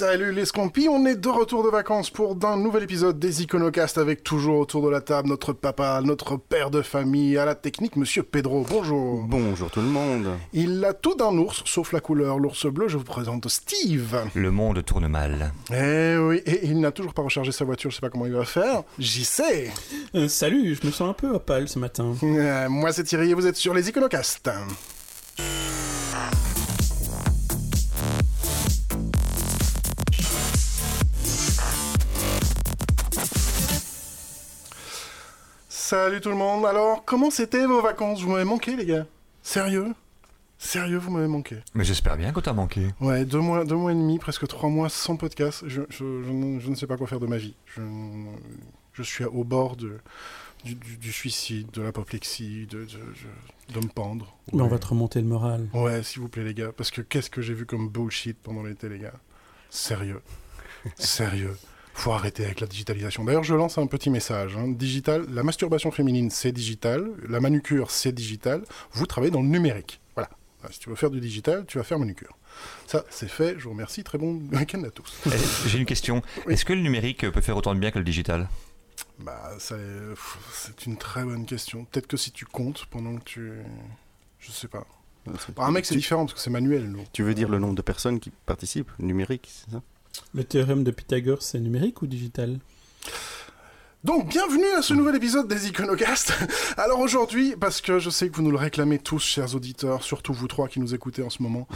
Salut les Scampis, on est de retour de vacances pour d'un nouvel épisode des Iconocast avec toujours autour de la table notre papa, notre père de famille, à la technique, monsieur Pedro. Bonjour. Bonjour tout le monde. Il a tout d'un ours, sauf la couleur, l'ours bleu. Je vous présente Steve. Le monde tourne mal. Eh oui, et il n'a toujours pas rechargé sa voiture, je sais pas comment il va faire. J'y sais. Euh, salut, je me sens un peu opale ce matin. Euh, moi c'est Thierry et vous êtes sur les Iconocast. Salut tout le monde. Alors, comment c'était vos vacances? Vous m'avez manqué, les gars Sérieux? Sérieux, vous m'avez manqué. Mais j'espère bien que t'as manqué. Ouais, deux mois, deux mois et demi, presque trois mois sans podcast. Je, je, je, ne, je ne sais pas quoi faire de ma vie. Je, je suis au bord de, du, du, du suicide, de l'apoplexie, de, de, de, me pendre. Mais on Ouais. va te remonter le moral. Ouais, s'il vous plaît, les gars. Parce que qu'est-ce que j'ai vu comme bullshit pendant l'été, les gars? Sérieux. Sérieux. Faut arrêter avec la digitalisation. D'ailleurs, je lance un petit message. hein. Digital, la masturbation féminine, c'est digital. La manucure, c'est digital. Vous travaillez dans le numérique. Voilà. Voilà, Si tu veux faire du digital, tu vas faire manucure. Ça, c'est fait. Je vous remercie. Très bon week-end à tous. Eh, J'ai une question. Oui. Est-ce que le numérique peut faire autant de bien que le digital? Bah, c'est une très bonne question. Peut-être que si tu comptes pendant que tu... Je sais pas. Pour un mec, c'est différent parce que c'est manuel. tu veux dire le nombre de personnes qui participent numérique, c'est ça? Le théorème de Pythagore, c'est numérique ou digital? Donc, bienvenue à ce nouvel épisode des Iconocast. Alors aujourd'hui, parce que je sais que vous nous le réclamez tous, chers auditeurs, surtout vous trois qui nous écoutez en ce moment,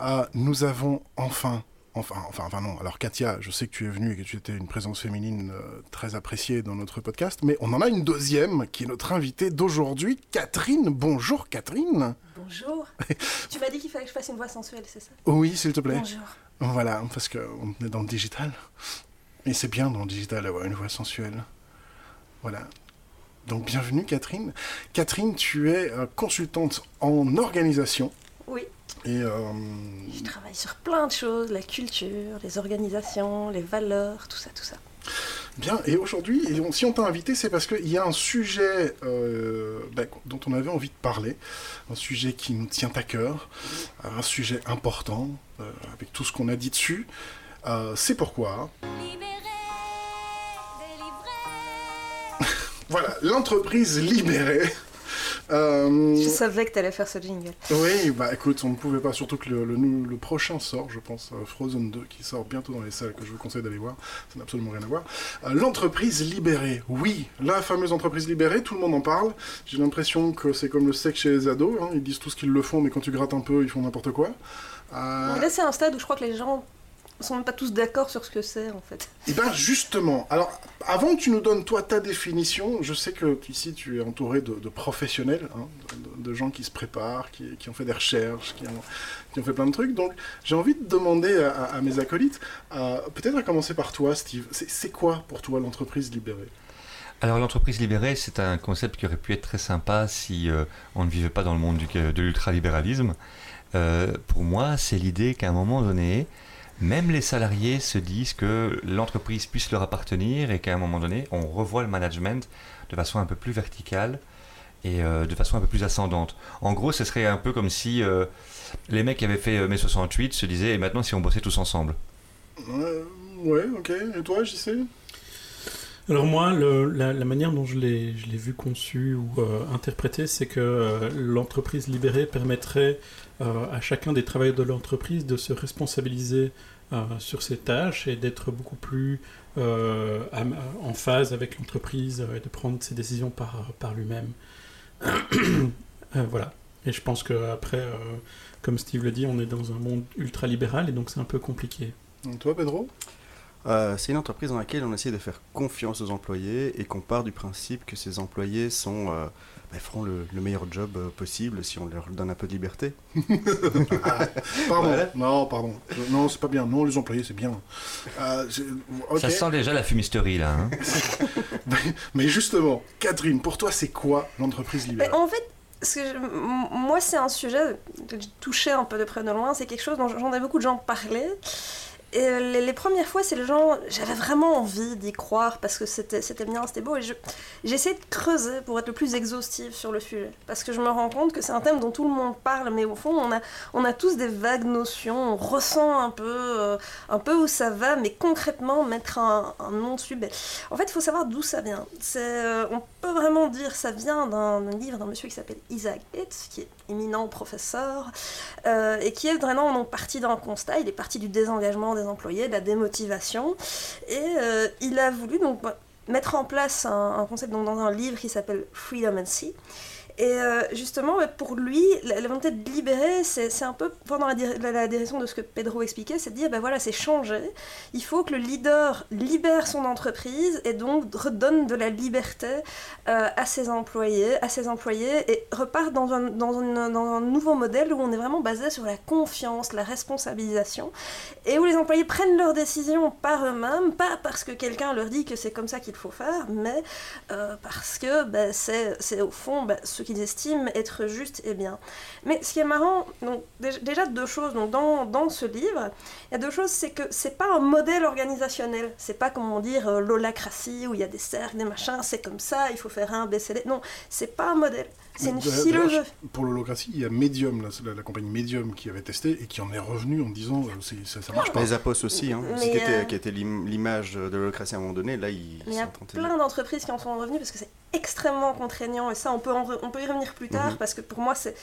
euh, nous avons enfin, enfin, enfin, enfin non. Alors Katia, je sais que tu es venue et que tu étais une présence féminine euh, très appréciée dans notre podcast, mais on en a une deuxième qui est notre invitée d'aujourd'hui, Catherine. Bonjour Catherine. Bonjour. tu m'as dit qu'il fallait que je fasse une voix sensuelle, c'est ça? Oui, s'il te plaît. Bonjour. Voilà, parce qu'on est dans le digital. Et c'est bien dans le digital d'avoir une voix sensuelle. Voilà. Donc bienvenue Catherine. Catherine, tu es euh, consultante en organisation. Oui, Et euh, je travaille sur plein de choses, la culture, les organisations, les valeurs, tout ça, tout ça. Bien, et aujourd'hui, si on t'a invité, c'est parce qu'il y a un sujet euh, ben, dont on avait envie de parler, un sujet qui nous tient à cœur, un sujet important, euh, avec tout ce qu'on a dit dessus. Euh, c'est pourquoi Voilà, l'entreprise libérée. Euh, Je savais que t'allais faire ce jingle. oui, bah écoute, on ne pouvait pas, surtout que le, le, nou- le prochain sort, je pense, euh, Frozen 2, qui sort bientôt dans les salles, que je vous conseille d'aller voir, ça n'a absolument rien à voir. Euh, l'entreprise libérée, oui, la fameuse entreprise libérée, tout le monde en parle. J'ai l'impression que c'est comme le sexe chez les ados, hein, ils disent tous qu'ils le font, mais quand tu grattes un peu, ils font n'importe quoi. Euh, Là, c'est un stade où je crois que les gens sont même pas tous d'accord sur ce que c'est, en fait. Eh bien justement, alors avant que tu nous donnes toi ta définition, je sais que ici tu es entouré de, de professionnels, hein, de, de gens qui se préparent, qui, qui ont fait des recherches, qui ont, qui ont fait plein de trucs. Donc j'ai envie de demander à, à- à mes acolytes, euh, peut-être à commencer par toi Steve, c'est c'est quoi pour toi l'entreprise libérée? Alors l'entreprise libérée, c'est un concept qui aurait pu être très sympa si euh, on ne vivait pas dans le monde du, de l'ultralibéralisme. Euh, pour moi, c'est l'idée qu'à un moment donné, même les salariés se disent que l'entreprise puisse leur appartenir et qu'à un moment donné, on revoit le management de façon un peu plus verticale et euh, de façon un peu plus ascendante. En gros, ce serait un peu comme si euh, les mecs qui avaient fait euh, mai 68 se disaient et maintenant si on bossait tous ensemble. Euh, Ouais, ok. Et toi, j'y sais Alors moi, le- la, la manière dont je l'ai je l'ai vu conçu ou euh, interprété, c'est que euh, l'entreprise libérée permettrait euh, à chacun des travailleurs de l'entreprise de se responsabiliser euh, sur ses tâches et d'être beaucoup plus euh, am- en phase avec l'entreprise euh, et de prendre ses décisions par, lui-même. Euh, voilà. Et je pense qu'après, euh, comme Steve le dit, on est dans un monde ultra-libéral et donc c'est un peu compliqué. Et Toi, Pedro? Euh, C'est une entreprise dans laquelle on essaie de faire confiance aux employés et qu'on part du principe que ces employés sont, euh, bah, feront le, le meilleur job euh, possible si on leur donne un peu de liberté. Pardon. Voilà. Non, pardon. Non, c'est pas bien. Non, les employés, c'est bien. Euh. Ça sent déjà la fumisterie là. hein. Mais justement, Catherine, pour toi, c'est quoi l'entreprise Mais libérée en fait, ce que je- m- moi, c'est un sujet que j'ai touché un peu de près de loin. C'est quelque chose dont j'entends beaucoup de gens parler. Et euh, les, premières fois, c'est le genre, j'avais vraiment envie d'y croire parce que c'était bien, c'était beau. Et j'ai essayé de creuser pour être le plus exhaustive sur le sujet. Parce que je me rends compte que c'est un thème dont tout le monde parle, mais au fond, on a, on a tous des vagues notions, on ressent un peu, euh, un peu où ça va, mais concrètement, mettre un, nom dessus, ben, en fait, il faut savoir d'où ça vient. Euh, on peut vraiment dire ça vient d'un d'un livre d'un monsieur qui s'appelle Isaac Bates, qui est éminent professeur, euh, et qui est vraiment donc, parti d'un constat. Il est parti du désengagement des employés, de la démotivation, et euh, il a voulu donc mettre en place un, un concept donc, dans un livre qui s'appelle Freedom and Sea. Et euh, justement, bah, pour lui, la, volonté de libérer, c'est un peu pendant la, la- la direction de ce que Pedro expliquait, c'est de dire, ben voilà, c'est changer. Il faut que le leader libère son entreprise et donc redonne de la liberté euh, à ses employés, à ses employés et repart dans un, dans, une- dans un nouveau modèle où on est vraiment basé sur la confiance, la responsabilisation et où les employés prennent leurs décisions par eux-mêmes, pas parce que quelqu'un leur dit que c'est comme ça qu'il faut faire, mais euh, parce que ben, c'est au fond ben, ce qu'ils estiment être juste et bien. Mais ce qui est marrant, donc dé- déjà deux choses donc dans, dans ce livre, il y a deux choses, c'est que c'est pas un modèle organisationnel, c'est pas comment dire euh, l'holacratie où il y a des cercles, des machins, c'est comme ça, il faut faire un BCD. Non, c'est pas un modèle, c'est une philosophie. Pour l'holocratie, il y a Medium, la, la- la compagnie Medium qui avait testé et qui en est revenu en disant euh, c'est- ça, ça marche pas. Les Apos aussi, hein, qui était, euh, qui était l'im- l'image de l'holocratie à un moment donné, là ils il y a plein d'entreprises qui en sont revenues parce que c'est extrêmement contraignant et ça on peut, en re- on peut y revenir plus tard Mhm. parce que pour moi c'est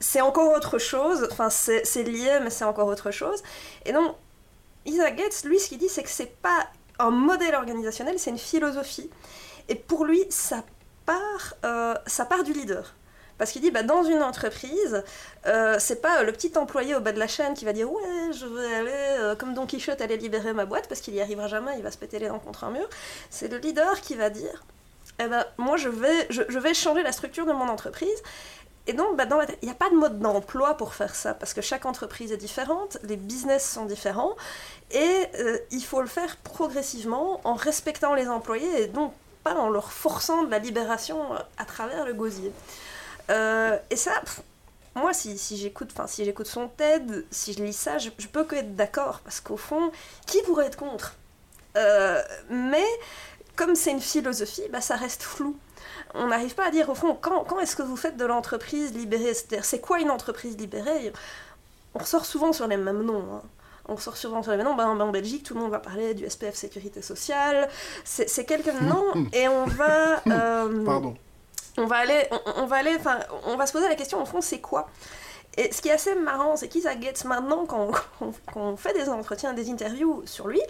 c'est encore autre chose, enfin c'est c'est lié mais c'est encore autre chose. Et donc Isaac Gates, lui ce qu'il dit c'est que c'est pas un modèle organisationnel, c'est une philosophie. Et pour lui ça part, euh, ça part du leader. Parce qu'il dit, bah, dans une entreprise, euh, c'est pas le petit employé au bas de la chaîne qui va dire Ouais, je vais aller, euh, comme Don Quichotte, aller libérer ma boîte, parce qu'il y arrivera jamais, il va se péter les dents contre un mur. C'est le leader qui va dire Eh ben, moi, je vais, je, vais changer la structure de mon entreprise. Et donc, bah, il n'y a pas de mode d'emploi pour faire ça, parce que chaque entreprise est différente, les business sont différents, et euh, il faut le faire progressivement en respectant les employés, et donc pas en leur forçant de la libération euh, à travers le gosier. Euh, et ça, moi, si, j'écoute, si son TED, si je lis ça, je, peux que être d'accord, parce qu'au fond, qui pourrait être contre? Euh, Mais comme c'est une philosophie, bah, ça reste flou. On n'arrive pas à dire au fond quand, est-ce que vous faites de l'entreprise libérée? C'est quoi une entreprise libérée? On ressort souvent sur les mêmes noms. hein. On ressort souvent sur les noms. Ben, ben, en Belgique, tout le monde va parler du SPF Sécurité Sociale. C'est c'est quelques noms et on va. euh, Pardon. on va aller, on, on va aller, enfin, on va se poser la question au fond, c'est quoi? Et ce qui est assez marrant, c'est qu'Isaac Gates, maintenant, quand, quand- quand on fait des entretiens, des interviews sur lui,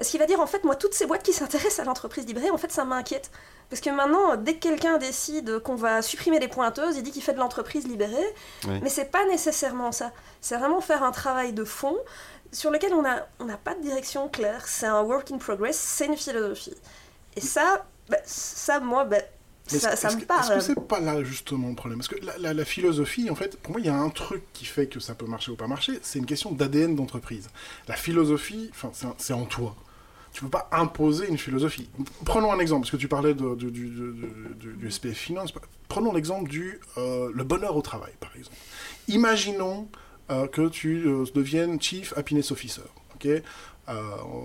ce qu'il va dire, en fait, moi, toutes ces boîtes qui s'intéressent à l'entreprise libérée, en fait, ça m'inquiète. Parce que maintenant, dès que quelqu'un décide qu'on va supprimer les pointeuses, il dit qu'il fait de l'entreprise libérée, Oui. mais c'est pas nécessairement ça. C'est vraiment faire un travail de fond sur lequel on n'a on n'a pas de direction claire. C'est un work in progress, c'est une philosophie. Et ça, bah, ça, moi, bah, ça, ça me parle. Est-ce que c'est pas là justement le problème? Parce que la, la- la philosophie, en fait, pour moi, il y a un truc qui fait que ça peut marcher ou pas marcher, c'est une question d'ADN d'entreprise. La philosophie, c'est en toi. Tu peux pas imposer une philosophie. Prenons un exemple, parce que tu parlais de- du, du- du- du SPF Finance. Prenons l'exemple du euh, le bonheur au travail, par exemple. Imaginons que tu euh, deviennes Chief Happiness Officer. ok? Euh,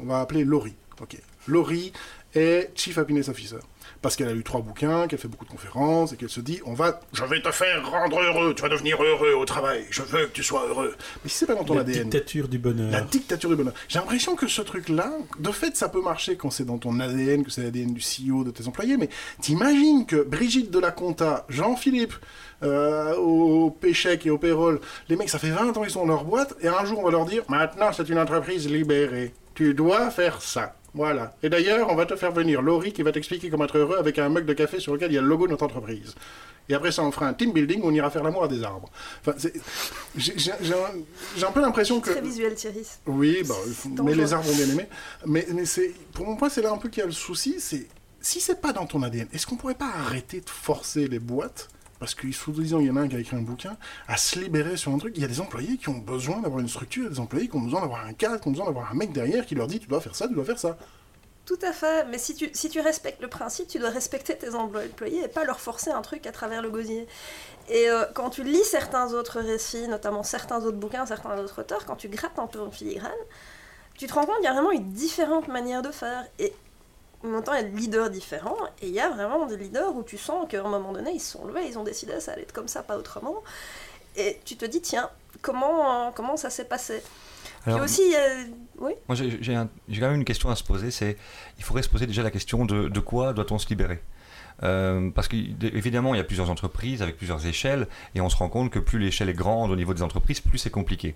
on va appeler Laurie. ok? Laurie est Chief Happiness Officer. Parce qu'elle a lu trois bouquins, qu'elle fait beaucoup de conférences, et qu'elle se dit, on va, je vais te faire rendre heureux, tu vas devenir heureux au travail, je veux que tu sois heureux. Mais si c'est pas dans ton La ADN. dictature du bonheur. La dictature du bonheur. J'ai l'impression que ce truc-là, de fait, ça peut marcher quand c'est dans ton ADN, que c'est l'ADN du CEO, de tes employés, mais t'imagines que Brigitte de la Conta, Jean-Philippe, euh, au Péchec et au Payroll, les mecs, ça fait 20 ans qu'ils sont dans leur boîte, et un jour, on va leur dire, maintenant, c'est une entreprise libérée. Tu dois faire ça. Voilà. Et d'ailleurs, on va te faire venir Laurie qui va t'expliquer comment être heureux avec un mug de café sur lequel il y a le logo de notre entreprise. Et après ça, on fera un team building où on ira faire l'amour à des arbres. Enfin, j'ai un, peu l'impression que... Très visuel, Thierry. Oui, bah, mais les arbres ont bien aimé. Mais, mais pour moi, c'est là un peu qu'il y a le souci. C'est si c'est pas dans ton ADN, est-ce qu'on pourrait pas arrêter de forcer les boîtes parce que sous-disant il y en a un qui a écrit un bouquin à se libérer sur un truc. Il y a des employés qui ont besoin d'avoir une structure, des employés qui ont besoin d'avoir un cadre, qui ont besoin d'avoir un mec derrière qui leur dit tu dois faire ça, tu dois faire ça. Tout à fait, mais si tu, si tu respectes le principe, tu dois respecter tes employés et pas leur forcer un truc à travers le gosier. Et euh, quand tu lis certains autres récits, notamment certains autres bouquins, certains autres auteurs, quand tu grattes un peu en filigrane, tu te rends compte qu'il y a vraiment une différente manière de faire. Et en même temps, il y a des leaders différents, et il y a vraiment des leaders où tu sens qu'à un moment donné, ils se sont levés, ils ont décidé ça allait être comme ça, pas autrement. Et tu te dis, tiens, comment, comment ça s'est passé? Alors, Puis aussi, euh, oui, Moi, j'ai j'ai un- j'ai quand même une question à se poser. C'est, il faudrait se poser déjà la question de, de quoi doit-on se libérer? Euh, Parce qu'évidemment, il y a plusieurs entreprises avec plusieurs échelles, et on se rend compte que plus l'échelle est grande au niveau des entreprises, plus c'est compliqué.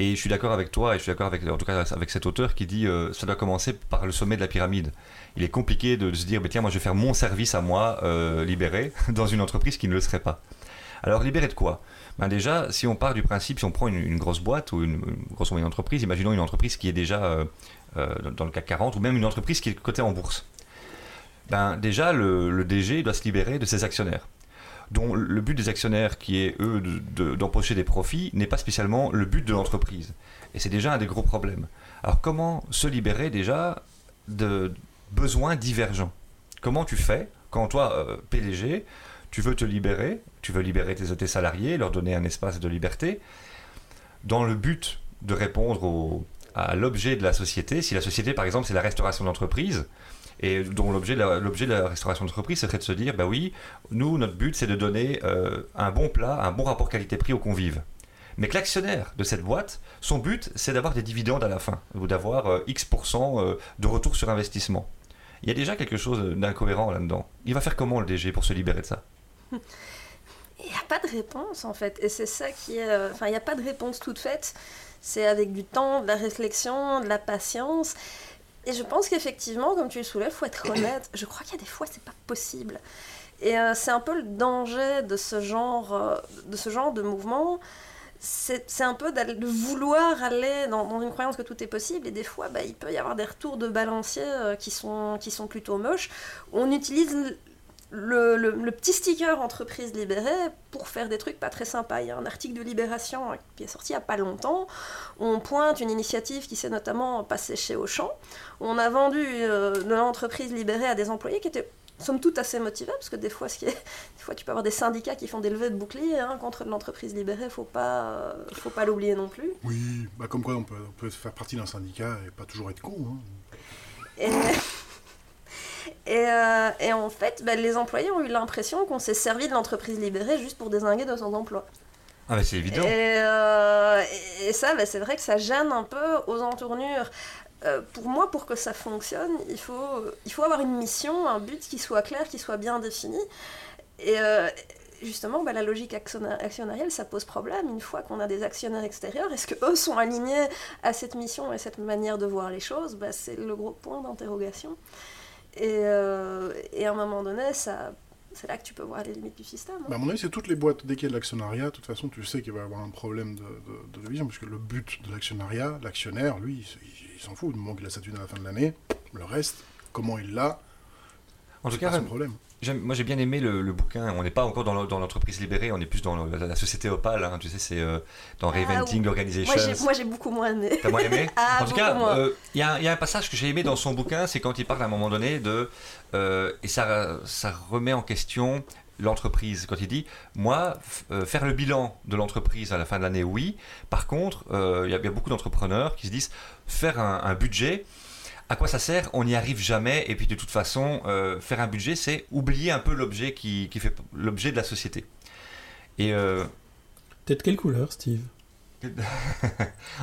Et je suis d'accord avec toi, et je suis d'accord avec, en tout cas, avec cet auteur qui dit euh, ça doit commencer par le sommet de la pyramide. Il est compliqué de, se dire, tiens, moi je vais faire mon service à moi, euh, libéré, dans une entreprise qui ne le serait pas. Alors, libéré de quoi? Ben Déjà, si on part du principe, si on prend une, grosse boîte ou une, une grosse moyenne entreprise, imaginons une entreprise qui est déjà euh, euh, dans- le CAC 40 ou même une entreprise qui est cotée en bourse. Ben, déjà, le DG doit se libérer de ses actionnaires dont le but des actionnaires, qui est eux de- de- d'empocher des profits, n'est pas spécialement le but de l'entreprise. Et c'est déjà un des gros problèmes. Alors comment se libérer déjà de besoins divergents? Comment tu fais quand toi, euh, PDG, tu veux te libérer, tu veux libérer tes, salariés, leur donner un espace de liberté, dans le but de répondre à l'objet de la société? Si la société, par exemple, c'est la restauration d'entreprise, et dont l'objet l'objet de la restauration d'entreprise serait de se dire, bah oui, nous, notre but, c'est de donner euh, un bon plat, un bon rapport qualité-prix aux convives. Mais que l'actionnaire de cette boîte, son but, c'est d'avoir des dividendes à la fin, ou d'avoir euh, X% euh, de retour sur investissement. Il y a déjà quelque chose d'incohérent là-dedans. Il va faire comment le DG pour se libérer de ça? Il n'y a pas de réponse en fait. Et c'est ça qui est. euh, Enfin, il n'y a pas de réponse toute faite. C'est avec du temps, de la réflexion, de la patience. Et je pense qu'effectivement, comme tu le soulèves, faut être honnête. Je crois qu'il y a des fois, c'est pas possible. Et euh, c'est un peu le danger de ce genre, euh, de, ce genre de mouvement. C'est un peu de vouloir aller dans, dans une croyance que tout est possible. Et des fois, bah, il peut y avoir des retours de balancier euh, qui, sont, qui sont plutôt moches. On utilise le, le- le petit sticker entreprise libérée pour faire des trucs pas très sympas. Il y a un article de Libération euh, qui est sorti il n'y a pas longtemps. où On pointe une initiative qui s'est notamment passée chez Auchan. On a vendu euh, de l'entreprise libérée à des employés qui étaient somme toute assez motivés, parce que des fois, ce qui est, des fois tu peux avoir des syndicats qui font des levées de boucliers hein, contre l'entreprise libérée, faut pas, euh, faut pas l'oublier non plus. Oui, bah comme quoi on peut, on peut faire partie d'un syndicat et pas toujours être con. hein. Et, et, euh, et en fait, bah, les employés ont eu l'impression qu'on s'est servi de l'entreprise libérée juste pour désinguer de son emploi. Ah mais c'est évident. Et, euh, et- ça, bah, c'est vrai que ça gêne un peu aux entournures. Euh, pour moi, pour que ça fonctionne, il faut, il faut avoir une mission, un but qui soit clair, qui soit bien défini. Et justement, bah, la logique actionna- actionnariale, ça pose problème. Une fois qu'on a des actionnaires extérieurs, est-ce qu'eux sont alignés à cette mission et cette manière de voir les choses? Bah, C'est le gros point d'interrogation. Et, euh, et à un moment donné, ça, c'est là que tu peux voir les limites du système. hein. Bah, à mon avis, c'est toutes les boîtes, dès qu'il y a de l'actionnariat, de toute façon, tu sais qu'il va y avoir un problème de, de, de vision, parce que le but de l'actionnariat, l'actionnaire, lui, il- il s'en fout, du moment qu'il a sa thune à la fin de l'année, le reste, comment il l'a, En tout cas, problème. Moi j'ai bien aimé le, le bouquin. On n'est pas encore dans le- dans l'entreprise libérée, on est plus dans le- la, la société Opale. hein. tu sais, c'est euh, dans Ah, Reventing Organizations. Moi, j'ai, moi, j'ai beaucoup moins aimé. T'as moins aimé Ah, En tout cas, euh, il y, a un- il y a un passage que j'ai aimé dans son bouquin, c'est quand il parle à un moment donné de. euh, et ça, ça remet en question l'entreprise. Quand il dit Moi, euh, faire le bilan de l'entreprise à la fin de l'année, oui. Par contre, euh, il y, a- il y a beaucoup d'entrepreneurs qui se disent Faire un, un budget. À quoi ça sert? On n'y arrive jamais. Et puis de toute façon, euh, faire un budget, c'est oublier un peu l'objet qui, qui fait l'objet de la société. Et euh, T'es de quelle couleur, Steve?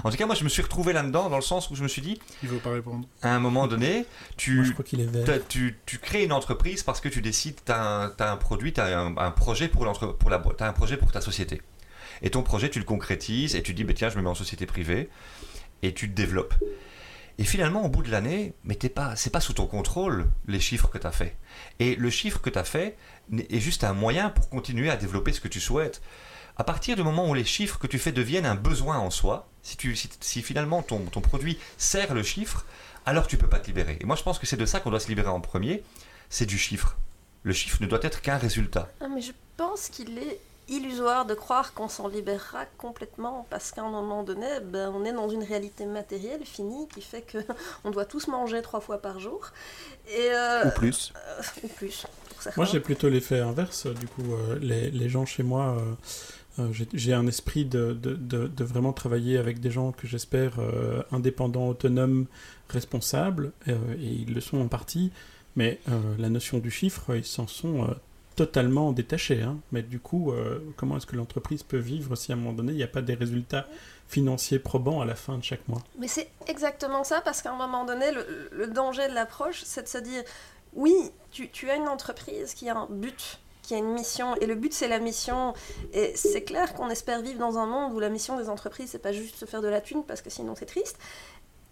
En tout cas, moi, je me suis retrouvé là-dedans, dans le sens où je me suis dit, Il veut pas répondre. à un moment donné, tu, Moi, je crois qu'il est vert. T'as- tu, tu crées une entreprise parce que tu décides, tu as, un produit, tu as un, un projet pour, l'entre- pour la un projet pour ta société. Et ton projet, tu le concrétises et tu dis, bah, tiens, je me mets en société privée et tu te développes. Et finalement, au bout de l'année, mais t'es pas, c'est pas sous ton contrôle les chiffres que tu as fait. Et le chiffre que tu as fait est juste un moyen pour continuer à développer ce que tu souhaites. À partir du moment où les chiffres que tu fais deviennent un besoin en soi, si, tu, si, si finalement ton, ton produit sert le chiffre, alors tu peux pas te libérer. Et moi, je pense que c'est de ça qu'on doit se libérer en premier, c'est du chiffre. Le chiffre ne doit être qu'un résultat. Ah, mais je pense qu'il est illusoire de croire qu'on s'en libérera complètement parce qu'à un moment donné, ben, on est dans une réalité matérielle finie qui fait que on doit tous manger trois fois par jour et euh, Ou plus. ou plus. Moi, j'ai plutôt l'effet inverse. Du coup, euh, les, les gens chez moi, euh, Euh, j'ai un esprit de, de, de, vraiment travailler avec des gens que j'espère euh, indépendants, autonomes, responsables, et ils le sont en partie, mais la notion du chiffre, ils s'en sont totalement détachés. Hein. Mais du coup, comment est-ce que l'entreprise peut vivre si à un moment donné, il n'y a pas des résultats financiers probants à la fin de chaque mois? Mais c'est exactement ça, parce qu'à un moment donné, le, danger de l'approche, c'est de se dire, oui, tu, tu as une entreprise qui a un but qui a une mission. Et le but, c'est la mission. Et c'est clair qu'on espère vivre dans un monde où la mission des entreprises, c'est pas juste se faire de la thune, parce que sinon c'est triste.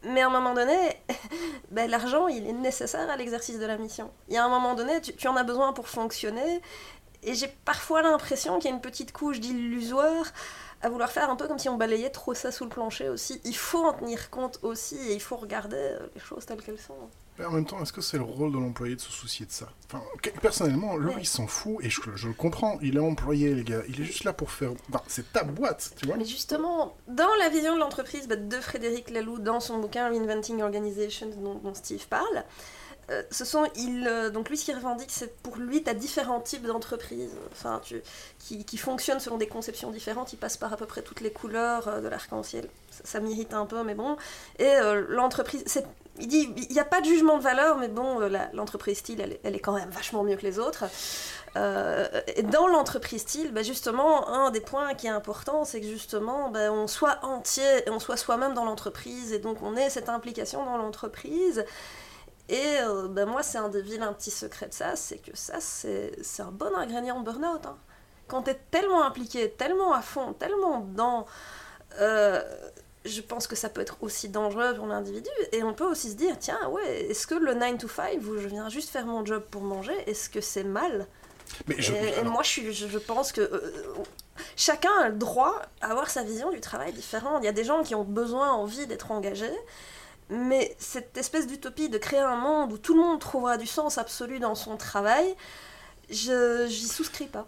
Mais à un moment donné, ben, l'argent, il est nécessaire à l'exercice de la mission. Il y a un moment donné, tu, en as besoin pour fonctionner. Et j'ai parfois l'impression qu'il y a une petite couche d'illusoire à vouloir faire un peu comme si on balayait trop ça sous le plancher aussi. Il faut en tenir compte aussi et il faut regarder euh, les choses telles qu'elles sont. Mais en même temps, est-ce que c'est le rôle de l'employé de se soucier de ça enfin, Personnellement, lui, il s'en fout et je, le comprends. Il est employé, les gars. Il est juste là pour faire. Enfin, c'est ta boîte, tu vois. Mais justement, dans la vision de l'entreprise bah, de Frédéric Laloux, dans son bouquin Reinventing Organization, dont, Steve parle, euh, ce sont il euh, donc lui ce qu'il revendique c'est pour lui tu as différents types d'entreprises enfin tu, qui, qui, fonctionnent selon des conceptions différentes ils passent par à peu près toutes les couleurs euh, de l'arc-en-ciel ça, ça m'irrite un peu mais bon et l'entreprise c'est il dit il n'y a pas de jugement de valeur, mais bon, euh, l'entreprise style, elle, est quand même vachement mieux que les autres. Euh, et dans l'entreprise style, bah, justement, un des points qui est important, c'est que justement, bah, on soit entier et on soit soi-même dans l'entreprise, et donc on ait cette implication dans l'entreprise. Et euh, bah, moi, c'est un des vilains petits secrets de ça, c'est que ça, c'est un bon ingrédient de burn-out. Hein. Quand tu es tellement impliqué, tellement à fond, tellement dans je pense que ça peut être aussi dangereux pour l'individu. Et on peut aussi se dire, tiens, ouais, est-ce que le 9 to 5, où je viens juste faire mon job pour manger, est-ce que c'est mal? Mais et, moi, je, je, pense que euh, chacun a le droit à avoir sa vision du travail différente. Il y a des gens qui ont besoin, envie d'être engagés. Mais cette espèce d'utopie de créer un monde où tout le monde trouvera du sens absolu dans son travail, je j'y souscris pas.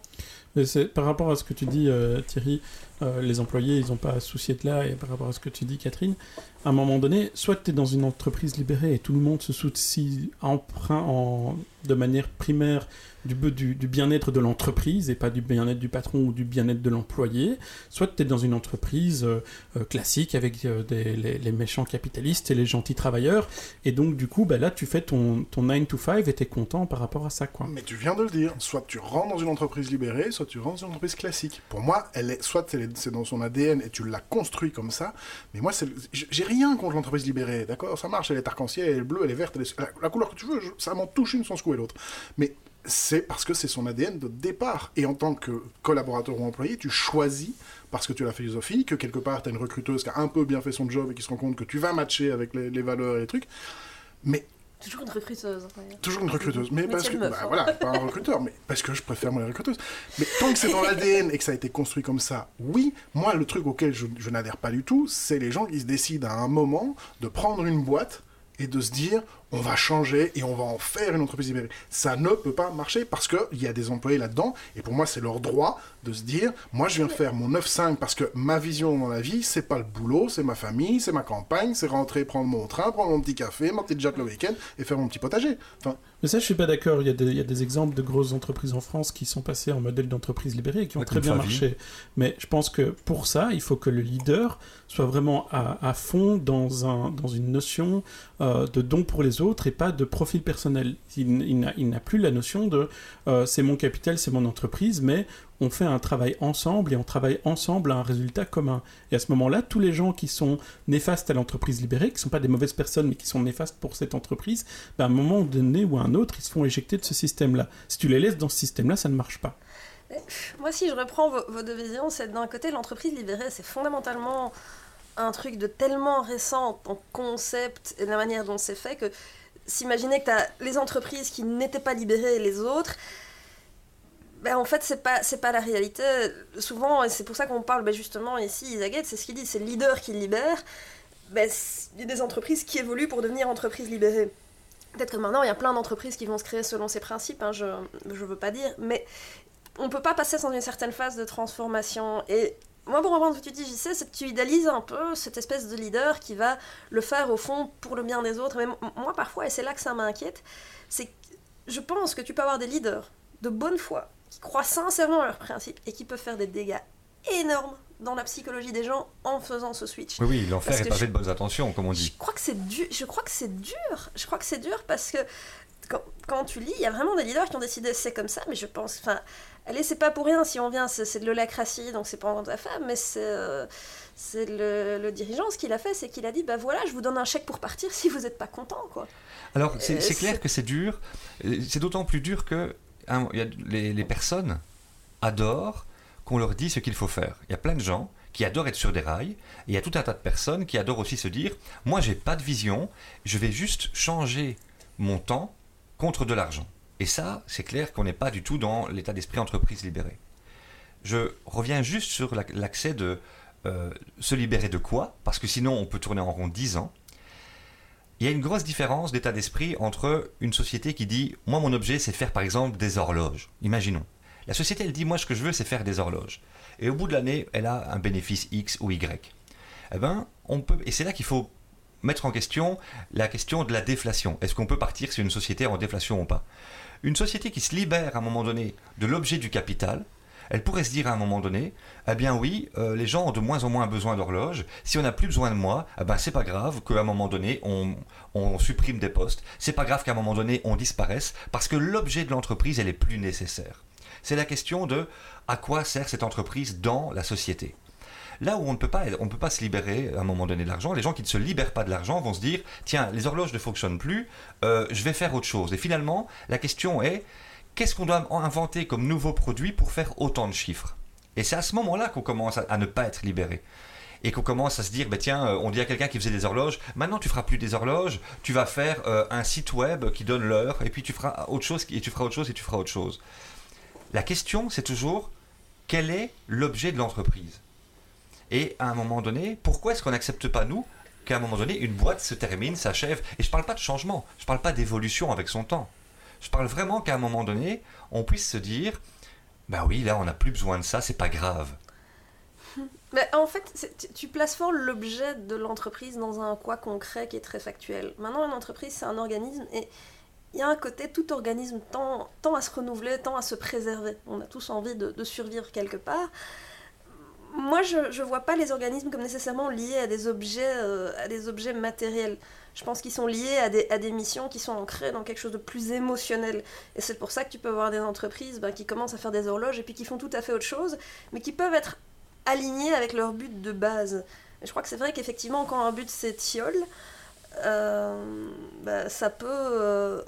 Mais par rapport à ce que tu dis, euh, Thierry, euh, les employés, ils n'ont pas à soucier de là, et par rapport à ce que tu dis, Catherine, à un moment donné, soit tu es dans une entreprise libérée et tout le monde se soucie emprunt en, de manière primaire du, bien-être de l'entreprise et pas du bien-être du patron ou du bien-être de l'employé, soit tu es dans une entreprise euh, euh, classique avec euh, les, méchants capitalistes et les gentils travailleurs, et donc du coup, bah, là, tu fais ton, ton 9 to 5 et tu es content par rapport à ça. Quoi. Mais tu viens de le dire, soit tu rentres dans une entreprise libérée, soit tu rentres dans une entreprise classique. Pour moi, elle est, soit c'est dans son ADN et tu l'as construit comme ça, mais moi, j'ai rien contre l'entreprise libérée, d'accord? Ça marche, elle est arc-en-ciel, elle est bleue, elle est verte, la, couleur que tu veux, ça m'en touche une sans secouer l'autre. Mais c'est parce que c'est son ADN de départ. Et en tant que collaborateur ou employé, tu choisis, parce que tu as la philosophie, que quelque part, tu as une recruteuse qui a un peu bien fait son job et qui se rend compte que tu vas matcher avec les, valeurs et les trucs. Mais Toujours une recruteuse. Toujours une recruteuse. Mais, parce que. Bah, hein. voilà, pas un recruteur, mais parce que je préfère moi les recruteuses. Mais tant que c'est dans l'ADN et que ça a été construit comme ça, oui, moi, le truc auquel je, je n'adhère pas du tout, c'est les gens qui se décident à un moment de prendre une boîte et de se dire on va changer et on va en faire une entreprise libérée. Ça ne peut pas marcher parce qu'il y a des employés là-dedans et pour moi c'est leur droit de se dire moi je viens faire mon 9-5 parce que ma vision dans la vie c'est pas le boulot, c'est ma famille, c'est ma campagne, c'est rentrer prendre mon train, prendre mon petit café, mon petit jet le week-end et faire mon petit potager. Enfin, mais ça, je suis pas d'accord. Il, il, y a des exemples de grosses entreprises en France qui sont passées en modèle d'entreprise libérée et qui ont très bien marché. Mais je pense que pour ça, il faut que le leader soit vraiment à, fond dans, un, dans une notion euh, de don pour les autres et pas de profil personnel. Il, n'a plus la notion de euh, c'est mon capital, c'est mon entreprise, mais on fait un travail ensemble et on travaille ensemble à un résultat commun. Et à ce moment-là, tous les gens qui sont néfastes à l'entreprise libérée, qui ne sont pas des mauvaises personnes, mais qui sont néfastes pour cette entreprise, ben, à un moment donné ou à un autre, ils se font éjecter de ce système-là. Si tu les laisses dans ce système-là, ça ne marche pas. Moi, si je reprends vos, deux visions, c'est d'un côté, l'entreprise libérée, c'est fondamentalement un truc de tellement récent en concept et la manière dont c'est fait que s'imaginer que tu as les entreprises qui n'étaient pas libérées et les autres, ben, en fait, c'est pas, c'est pas la réalité. Souvent, et c'est pour ça qu'on parle ben, justement ici, Isaac c'est ce qu'il dit, c'est le leader qui libère. Ben, il y a des entreprises qui évoluent pour devenir entreprises libérées. Peut-être que maintenant, il y a plein d'entreprises qui vont se créer selon ces principes, hein, je ne veux pas dire, mais on peut pas passer sans une certaine phase de transformation. Et moi, pour reprendre ce que tu dis, sais, c'est que tu idéalises un peu cette espèce de leader qui va le faire au fond pour le bien des autres. Mais moi, parfois, et c'est là que ça m'inquiète, c'est que je pense que tu peux avoir des leaders de bonne foi qui croient sincèrement à leurs principes et qui peuvent faire des dégâts énorme dans la psychologie des gens en faisant ce switch. Oui, oui, l'enfer est pavé je- de bonnes intentions, comme on Je dit. crois que c'est dur. Je crois que c'est dur. Je crois que c'est dur parce que quand, quand tu lis, il y a vraiment des leaders qui ont décidé c'est comme ça, mais je pense. Enfin, allez, c'est pas pour rien si on vient, c'est de l'holacratie, donc c'est pas en ta femme, mais c'est euh, le, le dirigeant. Ce qu'il a fait, c'est qu'il a dit bah voilà, je vous donne un chèque pour partir si vous n'êtes pas content, quoi. Alors, c'est Euh, clair que c'est dur. C'est d'autant plus dur que hein, il y a- les, les personnes adorent qu'on leur dise ce qu'il faut faire. Il y a plein de gens qui adorent être sur des rails, et il y a tout un tas de personnes qui adorent aussi se dire moi, j'ai pas de vision, je vais juste changer mon temps contre de l'argent. Et ça, c'est clair qu'on n'est pas du tout dans l'état d'esprit entreprise libérée. Je reviens juste sur la- l'accès de euh, se libérer de quoi? Parce que sinon, on peut tourner en rond 10 ans. Il y a une grosse différence d'état d'esprit entre une société qui dit Moi, mon objet, c'est faire par exemple des horloges. Imaginons. La société, elle dit Moi, ce que je veux, c'est faire des horloges. Et au bout de l'année, elle a un bénéfice X ou Y. Eh ben, on peut. Et c'est là qu'il faut mettre en question la question de la déflation. Est-ce qu'on peut partir sur une société en déflation ou pas? Une société qui se libère à un moment donné de l'objet du capital, elle pourrait se dire à un moment donné, eh bien oui, euh, les gens ont de moins en moins besoin d'horloges. Si on n'a plus besoin de moi, eh ben c'est pas grave qu'à un moment donné on, on supprime des postes. C'est pas grave qu'à un moment donné on disparaisse parce que l'objet de l'entreprise elle est plus nécessaire. C'est la question de à quoi sert cette entreprise dans la société? Là où on ne peut pas, on peut pas se libérer à un moment donné de l'argent, les gens qui ne se libèrent pas de l'argent vont se dire tiens, les horloges ne fonctionnent plus, euh, je vais faire autre chose. Et finalement, la question est qu'est-ce qu'on doit inventer comme nouveau produit pour faire autant de chiffres? Et c'est à ce moment-là qu'on commence à, à ne pas être libéré. Et qu'on commence à se dire, bah tiens, euh, on dit à quelqu'un qui faisait des horloges, maintenant tu feras plus des horloges, tu vas faire euh, un site web qui donne l'heure, et puis tu feras autre chose, et tu feras autre chose, et tu feras autre chose. La question, c'est toujours, quel est l'objet de l'entreprise? Et à un moment donné, pourquoi est-ce qu'on n'accepte pas, nous, qu'à un moment donné, une boîte se termine, s'achève? Et je ne parle pas de changement, je ne parle pas d'évolution avec son temps. Je parle vraiment qu'à un moment donné, on puisse se dire, bah oui, là, on n'a plus besoin de ça, c'est pas grave. Mais en fait, tu- places fort l'objet de l'entreprise dans un quoi concret qui est très factuel. Maintenant, une entreprise, c'est un organisme et il y a un côté, tout organisme tend, à se renouveler, tend à se préserver. On a tous envie de survivre quelque part. Moi, je ne vois pas les organismes comme nécessairement liés à des objets, euh, à des objets matériels. Je pense qu'ils sont liés à des, à des missions qui sont ancrées dans quelque chose de plus émotionnel. Et c'est pour ça que tu peux avoir des entreprises ben, qui commencent à faire des horloges et puis qui font tout à fait autre chose, mais qui peuvent être alignés avec leur but de base. Et je crois que c'est vrai qu'effectivement, quand un but s'étiole, euh, bah, ça peut, euh,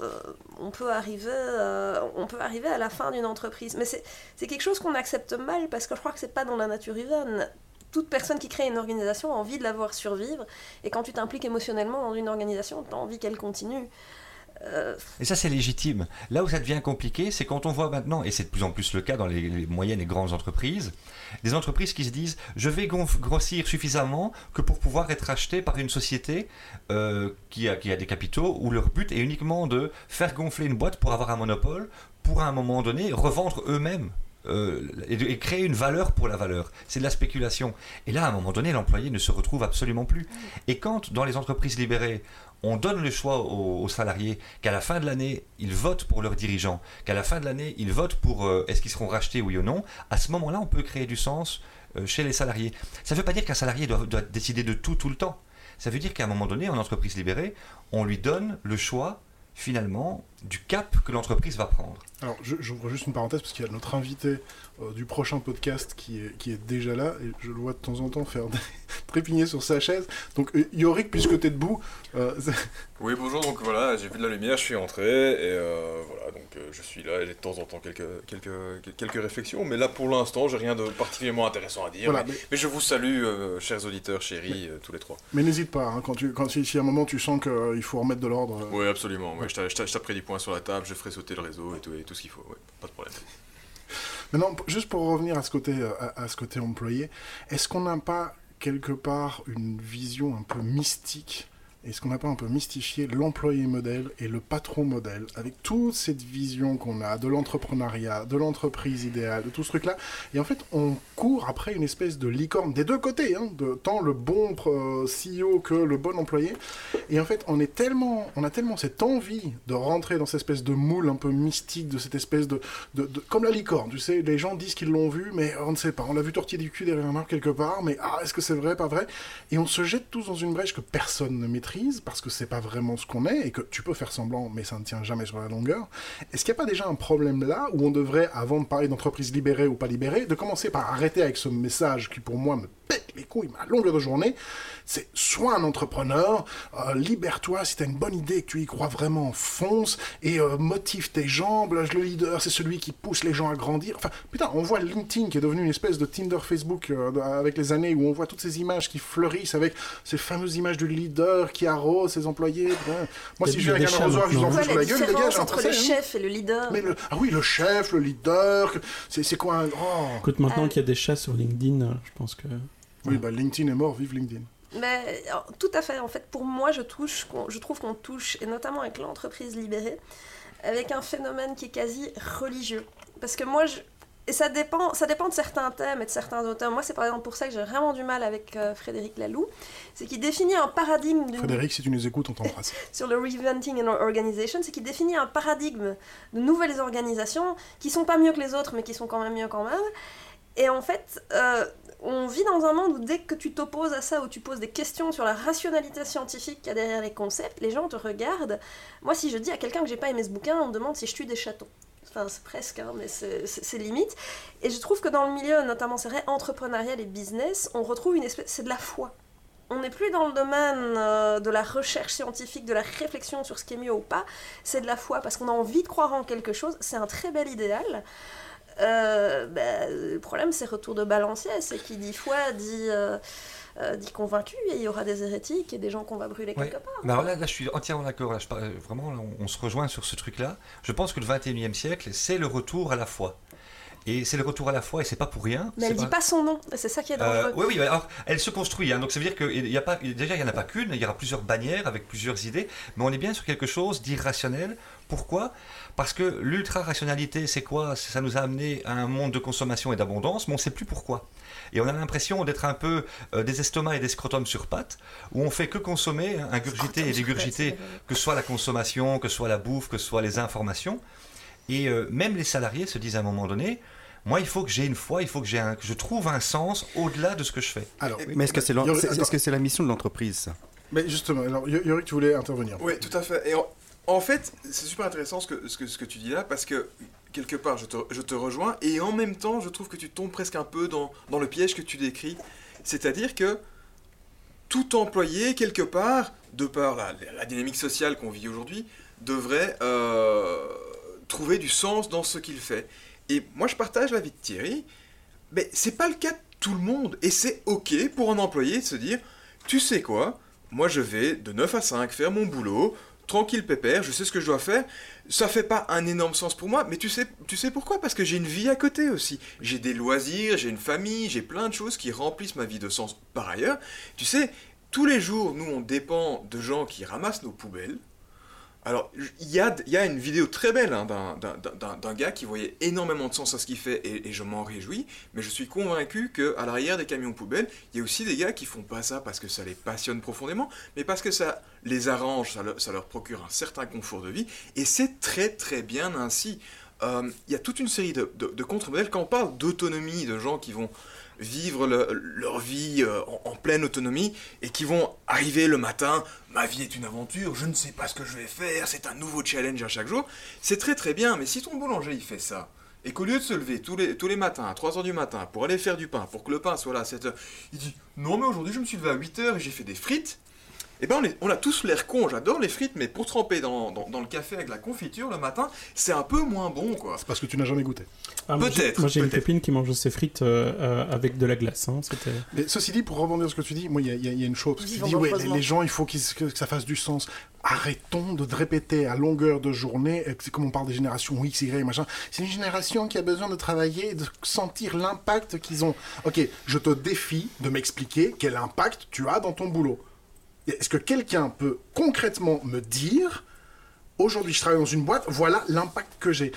on peut arriver, euh, on peut arriver à la fin d'une entreprise. Mais c'est c'est quelque chose qu'on accepte mal parce que je crois que c'est pas dans la nature humaine. Toute personne qui crée une organisation a envie de la voir survivre. Et quand tu t'impliques émotionnellement dans une organisation, tu as envie qu'elle continue. Et ça, c'est légitime. Là où ça devient compliqué, c'est quand on voit maintenant, et c'est de plus en plus le cas dans les, moyennes et grandes entreprises, des entreprises qui se disent je vais grossir suffisamment que pour pouvoir être acheté par une société euh, qui, a, qui a des capitaux où leur but est uniquement de faire gonfler une boîte pour avoir un monopole, pour à un moment donné revendre eux-mêmes. Euh, et, créer une valeur pour la valeur. C'est de la spéculation. Et là, à un moment donné, l'employé ne se retrouve absolument plus. Et quand, dans les entreprises libérées, on donne le choix aux, aux salariés qu'à la fin de l'année, ils votent pour leurs dirigeants, qu'à la fin de l'année, ils votent pour euh, est-ce qu'ils seront rachetés oui ou non, à ce moment-là, on peut créer du sens euh, chez les salariés. Ça ne veut pas dire qu'un salarié doit, doit décider de tout tout le temps. Ça veut dire qu'à un moment donné, en entreprise libérée, on lui donne le choix, finalement, du cap que l'entreprise va prendre. Alors, je- j'ouvre juste une parenthèse parce qu'il y a notre invité euh, du prochain podcast qui est, qui est déjà là et je le vois de temps en temps faire des trépigner sur sa chaise. Donc, euh, Yorick, puisque t'es debout, euh, Oui, bonjour, donc voilà, j'ai vu de la lumière, je suis entré, et euh, voilà, donc euh, je suis là, et j'ai de temps en temps quelques, quelques, quelques réflexions, mais là pour l'instant, j'ai rien de particulièrement intéressant à dire. voilà. mais, Mais, mais je vous salue, euh, chers auditeurs, chéris, euh, tous les trois. mais n'hésite pas, hein, quand, tu, quand si, si à un moment tu sens qu'il faut remettre de l'ordre. euh, Oui, absolument, ouais, je t'a- je t'a- sur la table, je ferai sauter le réseau et tout, ce qu'il faut, pas de problème. Maintenant, juste pour revenir à ce côté, euh, à ce côté employé, est-ce qu'on n'a pas quelque part une vision un peu mystique Est-ce qu'on n'a pas un peu mystifié l'employé modèle et le patron modèle avec toute cette vision qu'on a de l'entrepreneuriat, de l'entreprise idéale, de tout ce truc-là Et en fait, on court après une espèce de licorne des deux côtés, hein, de tant le bon euh, CEO que le bon employé. Et en fait, on est tellement, on a tellement cette envie de rentrer dans cette espèce de moule un peu mystique, de cette espèce de- comme la licorne. Tu sais, les gens disent qu'ils l'ont vu, mais on ne sait pas. On l'a vu tortiller du cul derrière un arbre quelque part, mais ah, est-ce que c'est vrai, pas vrai? Et on se jette tous dans une brèche que personne ne maîtrise parce que c'est pas vraiment ce qu'on est et que tu peux faire semblant, mais ça ne tient jamais sur la longueur. Est-ce qu'il n'y a pas déjà un problème là où on devrait, avant de parler d'entreprise libérée ou pas libérée, de commencer par arrêter avec ce message qui pour moi me pète les couilles mais à longueur de journée C'est sois un entrepreneur, euh, libère-toi si tu as une bonne idée, que tu y crois vraiment, fonce et euh, motive tes jambes. Là, le leader, c'est celui qui pousse les gens à grandir. Enfin, putain, on voit LinkedIn qui est devenu une espèce de Tinder Facebook euh, avec les années où on voit toutes ces images qui fleurissent avec ces fameuses images du leader qui arrose ses employés. Moi, si je viens avec un arrosoir, je vous en fous sur la la gueule, les gars, entre le chef et le leader Mais le- ah oui, le chef, le leader, c'est c'est quoi un... Oh. Écoute, maintenant Euh. qu'il y a des chats sur LinkedIn, je pense que. Oui, bah LinkedIn est mort, vive LinkedIn. Mais alors, tout à fait. En fait, pour moi, je, touche, je trouve qu'on touche, et notamment avec l'entreprise libérée, avec un phénomène qui est quasi religieux. Parce que moi, je... et ça dépend, ça dépend de certains thèmes et de certains auteurs. Moi, c'est par exemple pour ça que j'ai vraiment du mal avec euh, Frédéric Laloux, c'est qu'il définit un paradigme d'une Frédéric, si tu nous écoutes, on t'embrasse. sur le Reinventing an Organization, c'est qu'il définit un paradigme de nouvelles organisations qui sont pas mieux que les autres, mais qui sont quand même mieux quand même. Et en fait, euh, on vit dans un monde où dès que tu t'opposes à ça, où tu poses des questions sur la rationalité scientifique qu'il y a derrière les concepts, les gens te regardent. Moi, si je dis à quelqu'un que j'ai pas aimé ce bouquin, on me demande si je tue des chatons. Enfin, c'est presque, hein, mais c'est- limite. Et je trouve que dans le milieu, notamment c'est vrai, entrepreneurial et business, on retrouve une espèce... C'est de la foi. On n'est plus dans le domaine euh, de la recherche scientifique, de la réflexion sur ce qui est mieux ou pas. C'est de la foi, parce qu'on a envie de croire en quelque chose. C'est un très bel idéal. Euh, ben, le problème, c'est retour de balancier. C'est qui dit foi dit, euh, euh, dit convaincu, et il y aura des hérétiques et des gens qu'on va brûler Ouais. quelque part. Bah alors là, là, je suis entièrement d'accord. Là, je parle- vraiment, là, on, on se rejoint sur ce truc-là. Je pense que le 21e siècle, c'est le retour à la foi. Et c'est le retour à la foi, et c'est pas pour rien. Mais elle C'est dit pas son nom, c'est ça qui est Euh, dangereux. oui, oui, alors elle se construit. hein. donc ça veut dire que il y a pas, déjà, il n'y en a pas qu'une, il y aura plusieurs bannières avec plusieurs idées, mais on est bien sur quelque chose d'irrationnel. Pourquoi? Parce que l'ultra-rationalité, c'est quoi? Ça nous a amené à un monde de consommation et d'abondance, mais on ne sait plus pourquoi. Et on a l'impression d'être un peu euh, des estomacs et des scrotums sur pattes, où on fait que consommer, hein, ingurgiter et dégurgiter, que ce soit la consommation, que ce soit la bouffe, que ce soit les informations. Et euh, même les salariés se disent à un moment donné, moi, il faut que j'ai une foi, il faut que, j'ai un- que je trouve un sens au-delà de ce que je fais. Alors, Mais est-ce que c'est que la mission de l'entreprise? Ça mais justement, alors, Yorick, tu voulais intervenir. Oui, tout à fait. Et en, fait, c'est super intéressant ce que, tu dis là, parce que quelque part, je te, rejoins, et en même temps, je trouve que tu tombes presque un peu dans, le piège que tu décris. C'est-à-dire que tout employé, quelque part, de par la, la dynamique sociale qu'on vit aujourd'hui, devrait euh, trouver du sens dans ce qu'il fait. Et moi, je partage l'avis de Thierry, mais c'est pas le cas de tout le monde. Et c'est OK pour un employé de se dire, tu sais quoi, moi je vais de 9 à 5 faire mon boulot, tranquille pépère, je sais ce que je dois faire. Ça fait pas un énorme sens pour moi, mais tu sais, tu sais pourquoi? Parce que j'ai une vie à côté aussi. J'ai des loisirs, j'ai une famille, j'ai plein de choses qui remplissent ma vie de sens. Par ailleurs, tu sais, tous les jours, nous, on dépend de gens qui ramassent nos poubelles. Alors, il y a, une vidéo très belle hein, d'un- gars qui voyait énormément de sens à ce qu'il fait et, je m'en réjouis, mais je suis convaincu qu'à l'arrière des camions poubelles, il y a aussi des gars qui font pas ça parce que ça les passionne profondément, mais parce que ça les arrange, ça leur, procure un certain confort de vie, et c'est très très bien ainsi. Euh, Il y a toute une série de- de contre-modèles quand on parle d'autonomie, de gens qui vont vivre le- leur vie euh, en, en pleine autonomie et qui vont arriver le matin, ma vie est une aventure, je ne sais pas ce que je vais faire, c'est un nouveau challenge à chaque jour. C'est très très bien, mais si ton boulanger il fait ça, et qu'au lieu de se lever tous les, tous les matins à 3h du matin pour aller faire du pain, pour que le pain soit là à 7h, il dit non mais aujourd'hui je me suis levé à 8h et j'ai fait des frites, eh ben on, est- on a tous l'air con, j'adore les frites, mais pour tremper dans, dans- dans le café avec la confiture le matin, c'est un peu moins bon quoi. C'est parce que tu n'as jamais goûté. Ah, Peut-être, Moi, j'ai une peut-être. copine qui mange ses frites euh, euh, avec de la glace. hein, C'était. Mais ceci dit, pour rebondir sur ce que tu dis, moi, il y, y a- il y a une chose. Parce que tu dis, ouais, les, gens, il faut que, que ça fasse du sens. Arrêtons de répéter à longueur de journée, c'est comme on parle des générations X, Y, machin. C'est une génération qui a besoin de travailler, et de sentir l'impact qu'ils ont. Ok, je te défie de m'expliquer quel impact tu as dans ton boulot. Est-ce que quelqu'un peut concrètement me dire, aujourd'hui je travaille dans une boîte, voilà l'impact que j'ai.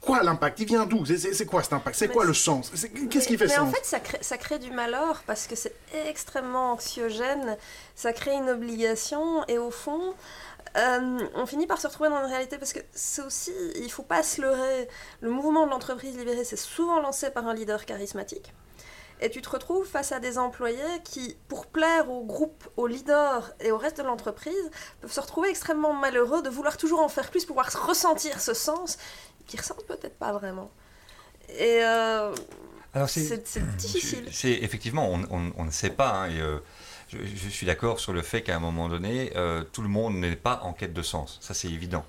Quoi l'impact? Il vient d'où? C'est- quoi cet impact? C'est quoi le sens? Qu'est-ce qui fait mais sens? en fait, ça crée, ça crée du malheur parce que c'est extrêmement anxiogène, ça crée une obligation et au fond, euh, on finit par se retrouver dans une réalité parce que c'est aussi, il faut pas se leurrer, le mouvement de l'entreprise libérée, c'est souvent lancé par un leader charismatique. Et tu te retrouves face à des employés qui, pour plaire au groupe, au leader et au reste de l'entreprise, peuvent se retrouver extrêmement malheureux de vouloir toujours en faire plus, pouvoir ressentir ce sens qu'ils ressentent peut-être pas vraiment. Et euh, Alors c'est c'est difficile. C'est effectivement, on, on- on ne sait pas. hein, et, euh, je, je suis d'accord sur le fait qu'à un moment donné, euh, tout le monde n'est pas en quête de sens. Ça, c'est évident.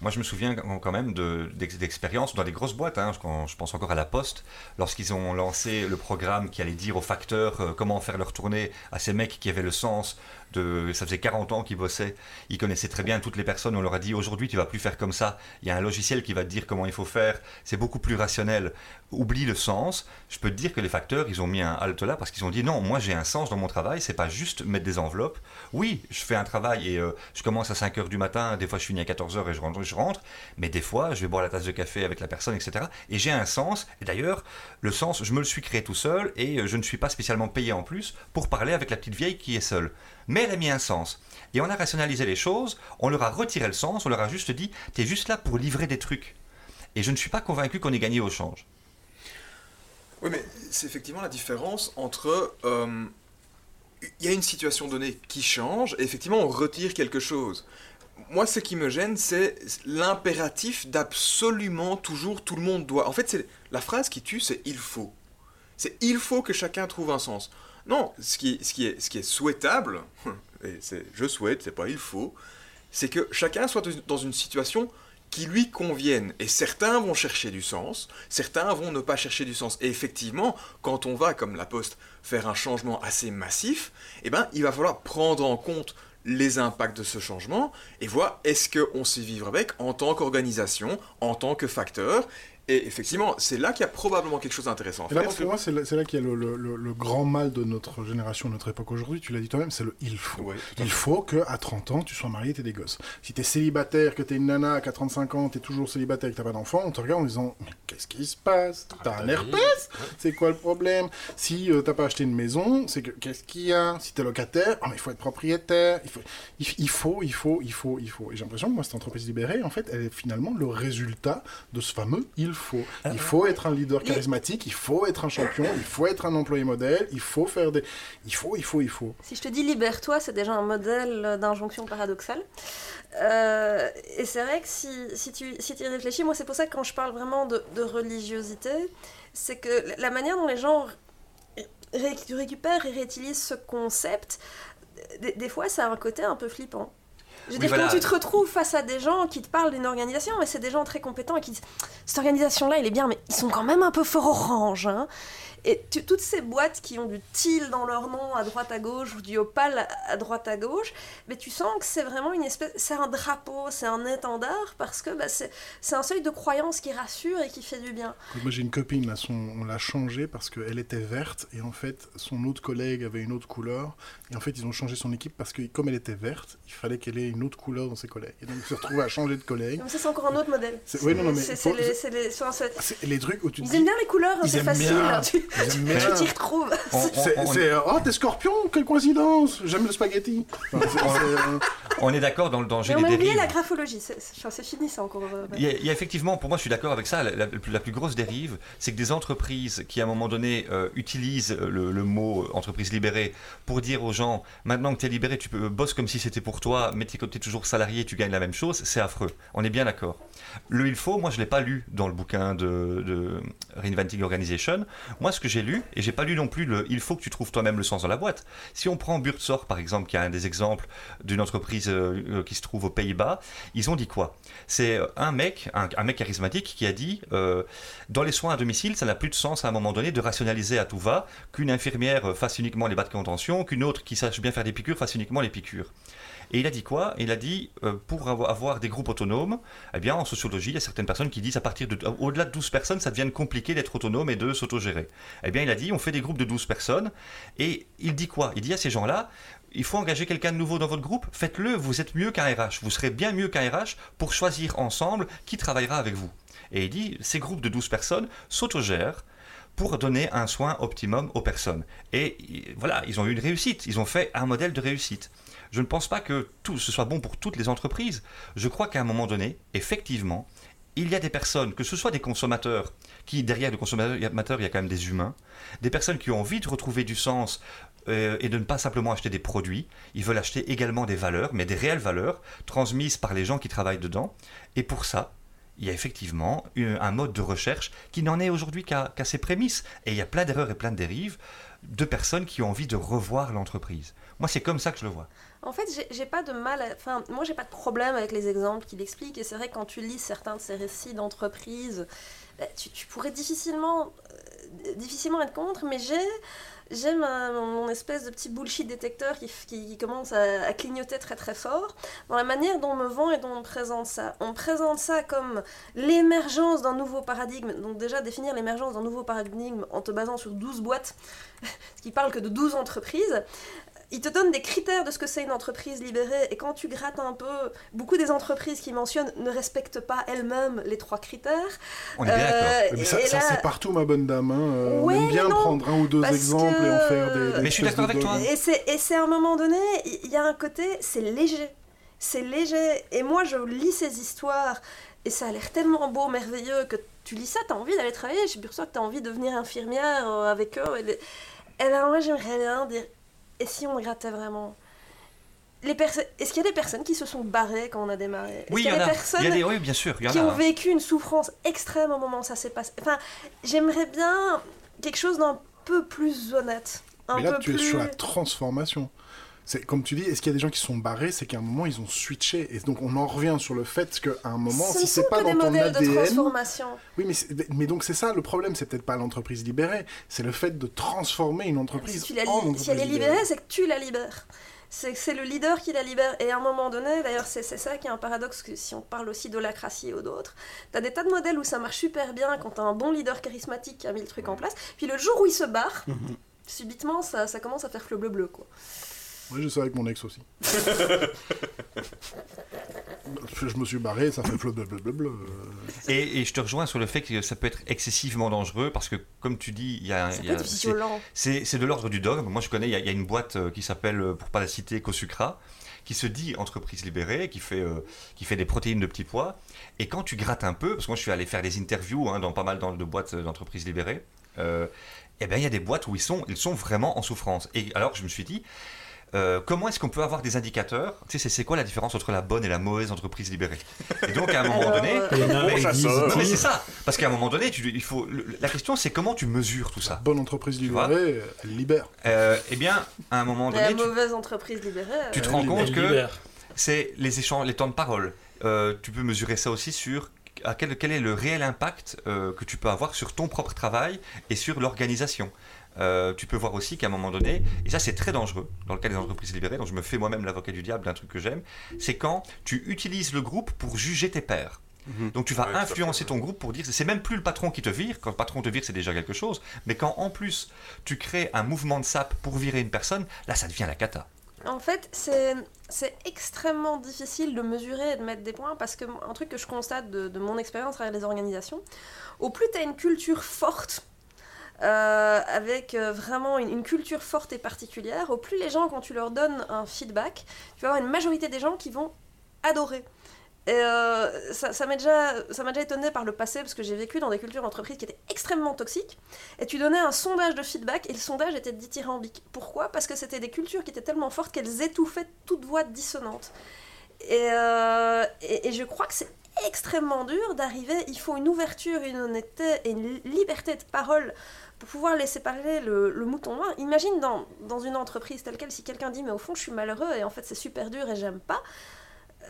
Moi, je me souviens quand même de- d'ex- d'expériences dans les grosses boîtes. hein, quand je pense encore à la Poste, lorsqu'ils ont lancé le programme qui allait dire aux facteurs euh, comment faire leur tournée à ces mecs qui avaient le sens de. Ça faisait 40 ans qu'ils bossaient. Ils connaissaient très bien toutes les personnes. On leur a dit aujourd'hui, tu vas plus faire comme ça. Il y a un logiciel qui va te dire comment il faut faire. C'est beaucoup plus rationnel. Oublie le sens. Je peux te dire que les facteurs, ils ont mis un halte là parce qu'ils ont dit non, moi j'ai un sens dans mon travail. C'est pas juste mettre des enveloppes. Oui, je fais un travail et euh, je commence à 5 heures du matin. Des fois, je finis à 14 heures et je rentre, je rentre. Mais des fois, je vais boire la tasse de café avec la personne, etc. Et j'ai un sens. Et d'ailleurs, le sens, je me le suis créé tout seul et euh, je ne suis pas spécialement payé en plus pour parler avec la petite vieille qui est seule. Mais elle a mis un sens. Et on a rationalisé les choses, on leur a retiré le sens, on leur a juste dit, t'es juste là pour livrer des trucs. Et je ne suis pas convaincu qu'on ait gagné au change. Oui, mais c'est effectivement la différence entre. euh, Il y a une situation donnée qui change, et effectivement, on retire quelque chose. Moi, ce qui me gêne, c'est l'impératif d'absolument toujours tout le monde doit. En fait, c'est la phrase qui tue, c'est il faut. C'est il faut que chacun trouve un sens. Non, ce qui, est souhaitable, et c'est je souhaite, c'est pas il faut, c'est que chacun soit dans une situation qui lui convienne. Et certains vont chercher du sens, certains vont ne pas chercher du sens. Et effectivement, quand on va, comme la Poste, faire un changement assez massif, eh ben, il va falloir prendre en compte les impacts de ce changement et voir est-ce qu'on sait vivre avec en tant qu'organisation, en tant que facteur. Et effectivement, c'est là qu'il y a probablement quelque chose d'intéressant là, faire. pour moi, c'est là, qu'il y a le, le- le- le grand mal de notre génération, de notre époque aujourd'hui. Tu l'as dit toi-même, c'est le il faut. Ouais, Il faut que à 30 ans, tu sois marié et t'aies des gosses. Si t'es célibataire, que t'es une nana, qu'à 35 ans, t'es toujours célibataire et que t'as pas d'enfant, on te regarde en disant Mais qu'est-ce qui se passe? T'as un herpès? C'est quoi le problème? Si euh, t'as pas acheté une maison, c'est que qu'est-ce qu'il y a? Si t'es locataire, ah, mais il faut être propriétaire. Il faut, il, il faut, il faut, il faut, il faut. Et j'ai l'impression que moi, cette entreprise libérée, en fait, elle est finalement le résultat de ce fameux il faut. Il faut être un leader charismatique, il faut être un champion, il faut être un employé modèle, il faut faire des. Il faut, il faut, il faut. Si je te dis libère-toi, c'est déjà un modèle d'injonction paradoxale. Euh, et c'est vrai que si, si tu si y réfléchis, moi c'est pour ça que quand je parle vraiment de, de religiosité, c'est que la manière dont les gens ré- récupèrent et réutilisent ce concept, des, des fois ça a un côté un peu flippant. Je veux Oui, dire, voilà. quand tu te retrouves face à des gens qui te parlent d'une organisation, mais c'est des gens très compétents et qui disent Cette organisation-là, elle est bien, mais ils sont quand même un peu fort orange. Hein. Et tu- toutes ces boîtes qui ont du teal dans leur nom à droite à gauche ou du opale à, droite à gauche, mais tu sens que c'est vraiment une espèce. C'est un drapeau, c'est un étendard parce que bah, c'est un seuil de croyance qui rassure et qui fait du bien. Moi j'ai une copine, là, son, on l'a changée parce qu'elle était verte et en fait son autre collègue avait une autre couleur. Et en fait ils ont changé son équipe parce que comme elle était verte, il fallait qu'elle ait une autre couleur dans ses collègues. Et donc ils se retrouvaient à changer de collègue. Donc ça, c'est encore un autre modèle. C'est- oui, non, non, mais C'est faut- c'est les, les- les trucs où tu Ils dis. aiment bien les couleurs, hein, c'est facile. bien. Tu t'y retrouves. On- on- C'est, on- oh, t'es scorpion, quelle coïncidence J'aime le spaghetti. On est d'accord dans le danger Mais on des a oublié dérives. la graphologie, c'est fini ça encore. euh, Il y, a, il y a effectivement, pour moi, je suis d'accord avec ça. La, la- la plus grosse dérive, c'est que des entreprises qui, à un moment donné, euh, utilisent le, le mot euh, entreprise libérée pour dire aux gens maintenant que tu es libéré, tu peux bosser comme si c'était pour toi, mais tu es toujours salarié, tu gagnes la même chose. C'est affreux. On est bien d'accord. Le il faut, moi, je l'ai pas lu dans le bouquin de, de Reinventing Organization. Moi, ce que j'ai lu, et j'ai pas lu non plus le il faut que tu trouves toi-même le sens dans la boîte. Si on prend Buurtzorg, par exemple, qui est un des exemples d'une entreprise euh, qui se trouve aux Pays-Bas, ils ont dit quoi? C'est euh, un mec, un, mec charismatique qui a dit euh, dans les soins à domicile, ça n'a plus de sens à un moment donné de rationaliser à tout va qu'une infirmière fasse uniquement les bas de contention, qu'une autre qui sache bien faire des piqûres fasse uniquement les piqûres. Et il a dit quoi? Il a dit euh, pour avo- avoir des groupes autonomes, eh bien en sociologie, il y a certaines personnes qui disent à partir de au-delà de 12 personnes, ça devient compliqué d'être autonome et de s'autogérer. Eh bien, il a dit on fait des groupes de 12 personnes et il dit quoi? Il dit à ces gens-là il faut engager quelqu'un de nouveau dans votre groupe, faites-le, vous êtes mieux qu'un RH, vous serez bien mieux qu'un RH pour choisir ensemble qui travaillera avec vous. Et il dit, ces groupes de 12 personnes s'autogèrent pour donner un soin optimum aux personnes. Et voilà, ils ont eu une réussite, ils ont fait un modèle de réussite. Je ne pense pas que tout ce soit bon pour toutes les entreprises. Je crois qu'à un moment donné, effectivement, il y a des personnes, que ce soit des consommateurs, qui derrière le consommateur, il y a quand même des humains, des personnes qui ont envie de retrouver du sens euh, et de ne pas simplement acheter des produits, ils veulent acheter également des valeurs, mais des réelles valeurs, transmises par les gens qui travaillent dedans. Et pour ça, il y a effectivement un mode de recherche qui n'en est aujourd'hui qu'à ses prémices. Et il y a plein d'erreurs et plein de dérives de personnes qui ont envie de revoir l'entreprise. Moi, c'est comme ça que je le vois. En fait, j'ai pas de mal, enfin, moi, j'ai pas de problème avec les exemples qu'il explique. Et c'est vrai, quand tu lis certains de ces récits d'entreprise, bah, tu, pourrais difficilement, euh, difficilement être contre, mais j'ai. J'aime mon espèce de petit bullshit détecteur qui, commence à, clignoter très très fort dans la manière dont on me vend et dont on présente ça. On présente ça comme l'émergence d'un nouveau paradigme. Donc déjà définir l'émergence d'un nouveau paradigme en te basant sur 12 boîtes, ce qui parle que de 12 entreprises il te donne des critères de ce que c'est une entreprise libérée, et quand tu grattes un peu, beaucoup des entreprises qui mentionnent ne respectent pas elles-mêmes les trois critères. On est bien d'accord. Euh, mais ça, c'est partout, ma bonne dame. Hein. on aime bien prendre un ou deux exemples et en faire des. mais je suis d'accord avec toi. Et c'est à un moment donné, il y a un côté, c'est léger. C'est léger. Et moi, je lis ces histoires, et ça a l'air tellement beau, merveilleux, que tu lis ça, tu as envie d'aller travailler. Je suis sûr que tu as envie de devenir infirmière euh, avec eux. Et, et ben, moi, j'aimerais bien dire et si on grattait vraiment? Les Est-ce qu'il y a des personnes qui se sont barrées quand on a démarré? Oui, il y, a des personnes oui, bien sûr, qui ont vécu une souffrance extrême au moment où ça s'est passé? Enfin, j'aimerais bien quelque chose d'un peu plus honnête. Un Mais là, peu tu plus... es sur la transformation. C'est comme tu dis, est-ce qu'il y a des gens qui sont barrés? C'est qu'à un moment ils ont switché, et donc on en revient sur le fait qu'à un moment, Ce si c'est pas dans ton ADN, de transformation. oui, mais, mais donc c'est ça le problème, c'est peut-être pas l'entreprise libérée, c'est le fait de transformer une entreprise si en entreprise Si elle est libérée, c'est que tu la libères. C'est le leader qui la libère. Et à un moment donné, d'ailleurs, c'est ça qui est un paradoxe, que si on parle aussi d'holacratie ou d'autres, t'as des tas de modèles où ça marche super bien quand t'as un bon leader charismatique qui a mis le truc en place. Puis le jour où il se barre, mhm. subitement, ça, ça commence à faire fleu bleu-bleu, quoi. Oui, je sais avec mon ex aussi. je me suis barré, ça fait blablabla. Et, et je te rejoins sur le fait que ça peut être excessivement dangereux parce que, comme tu dis, il y a. C'est de l'ordre du dogme. Moi, je connais, il y, a, une boîte euh, qui s'appelle, euh, pour pas la citer, Cosucra, qui se dit entreprise libérée, qui fait, euh, qui fait des protéines de petits pois. Et quand tu grattes un peu, parce que moi, je suis allé faire des interviews hein, dans pas mal de boîtes d'entreprises libérées. eh bien, il y a des boîtes où ils sont, ils sont vraiment en souffrance. Et alors, je me suis dit, euh, comment est-ce qu'on peut avoir des indicateurs Tu sais, c'est quoi la différence entre la bonne et la mauvaise entreprise libérée Et donc, à un moment donné, non, mais c'est ça. Parce qu'à un moment donné, tu, il faut. la question, c'est comment tu mesures tout ça. La bonne entreprise libérée, elle libère. Euh, eh bien, à un moment donné, la mauvaise entreprise libérée, tu te rends compte que c'est les échanges, les temps de parole. Euh, tu peux mesurer ça aussi sur à quel, quel, est le réel impact que tu peux avoir sur ton propre travail et sur l'organisation. Euh, tu peux voir aussi qu'à un moment donné, et ça c'est très dangereux dans le cas des entreprises libérées, donc je me fais moi-même l'avocat du diable d'un truc que j'aime, c'est quand tu utilises le groupe pour juger tes pairs. Mhm. Donc tu vas influencer ton groupe pour dire, c'est même plus le patron qui te vire, quand le patron te vire c'est déjà quelque chose, mais quand en plus tu crées un mouvement de sap pour virer une personne, là ça devient la cata. En fait, c'est extrêmement difficile de mesurer et de mettre des points parce que un truc que je constate de, de mon expérience avec les organisations, au plus tu as une culture forte euh, avec euh, vraiment une, culture forte et particulière, au plus les gens, quand tu leur donnes un feedback, tu vas avoir une majorité des gens qui vont adorer. Et euh, ça, m'a déjà, déjà étonné par le passé parce que j'ai vécu dans des cultures d'entreprise qui étaient extrêmement toxiques. Et tu donnais un sondage de feedback et le sondage était dithyrambique. Pourquoi? Parce que c'était des cultures qui étaient tellement fortes qu'elles étouffaient toute voix dissonante. Et, et je crois que c'est extrêmement dur d'arriver. Il faut une ouverture, une honnêteté et une liberté de parole pour pouvoir laisser parler le, mouton noir. Imagine dans, dans, une entreprise telle quelle, si quelqu'un dit mais au fond je suis malheureux et en fait c'est super dur et j'aime pas.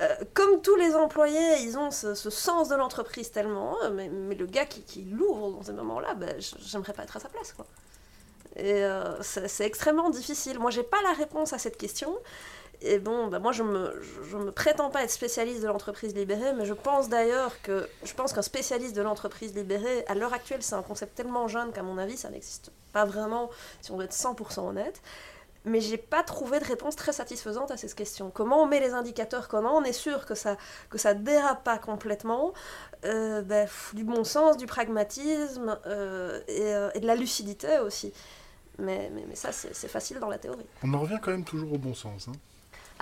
Euh, comme tous les employés, ils ont ce, sens de l'entreprise tellement, mais, mais, le gars qui, qui l'ouvre dans ces moments-là, ben, j'aimerais pas être à sa place. Quoi. Et euh, c'est extrêmement difficile. Moi, j'ai pas la réponse à cette question. Et bon, bah moi je me, je, me prétends pas être spécialiste de l'entreprise libérée, mais je pense d'ailleurs que je pense qu'un spécialiste de l'entreprise libérée, à l'heure actuelle, c'est un concept tellement jeune qu'à mon avis, ça n'existe pas vraiment, si on veut être 100% honnête. mais j'ai pas trouvé de réponse très satisfaisante à cette question. Comment on met les indicateurs Comment on est sûr que ça que ça dérape pas complètement Euh, pff, Du bon sens, du pragmatisme euh, et, euh, et de la lucidité aussi. Mais, mais, mais ça, c'est c'est facile dans la théorie. On en revient quand même toujours au bon sens. Hein.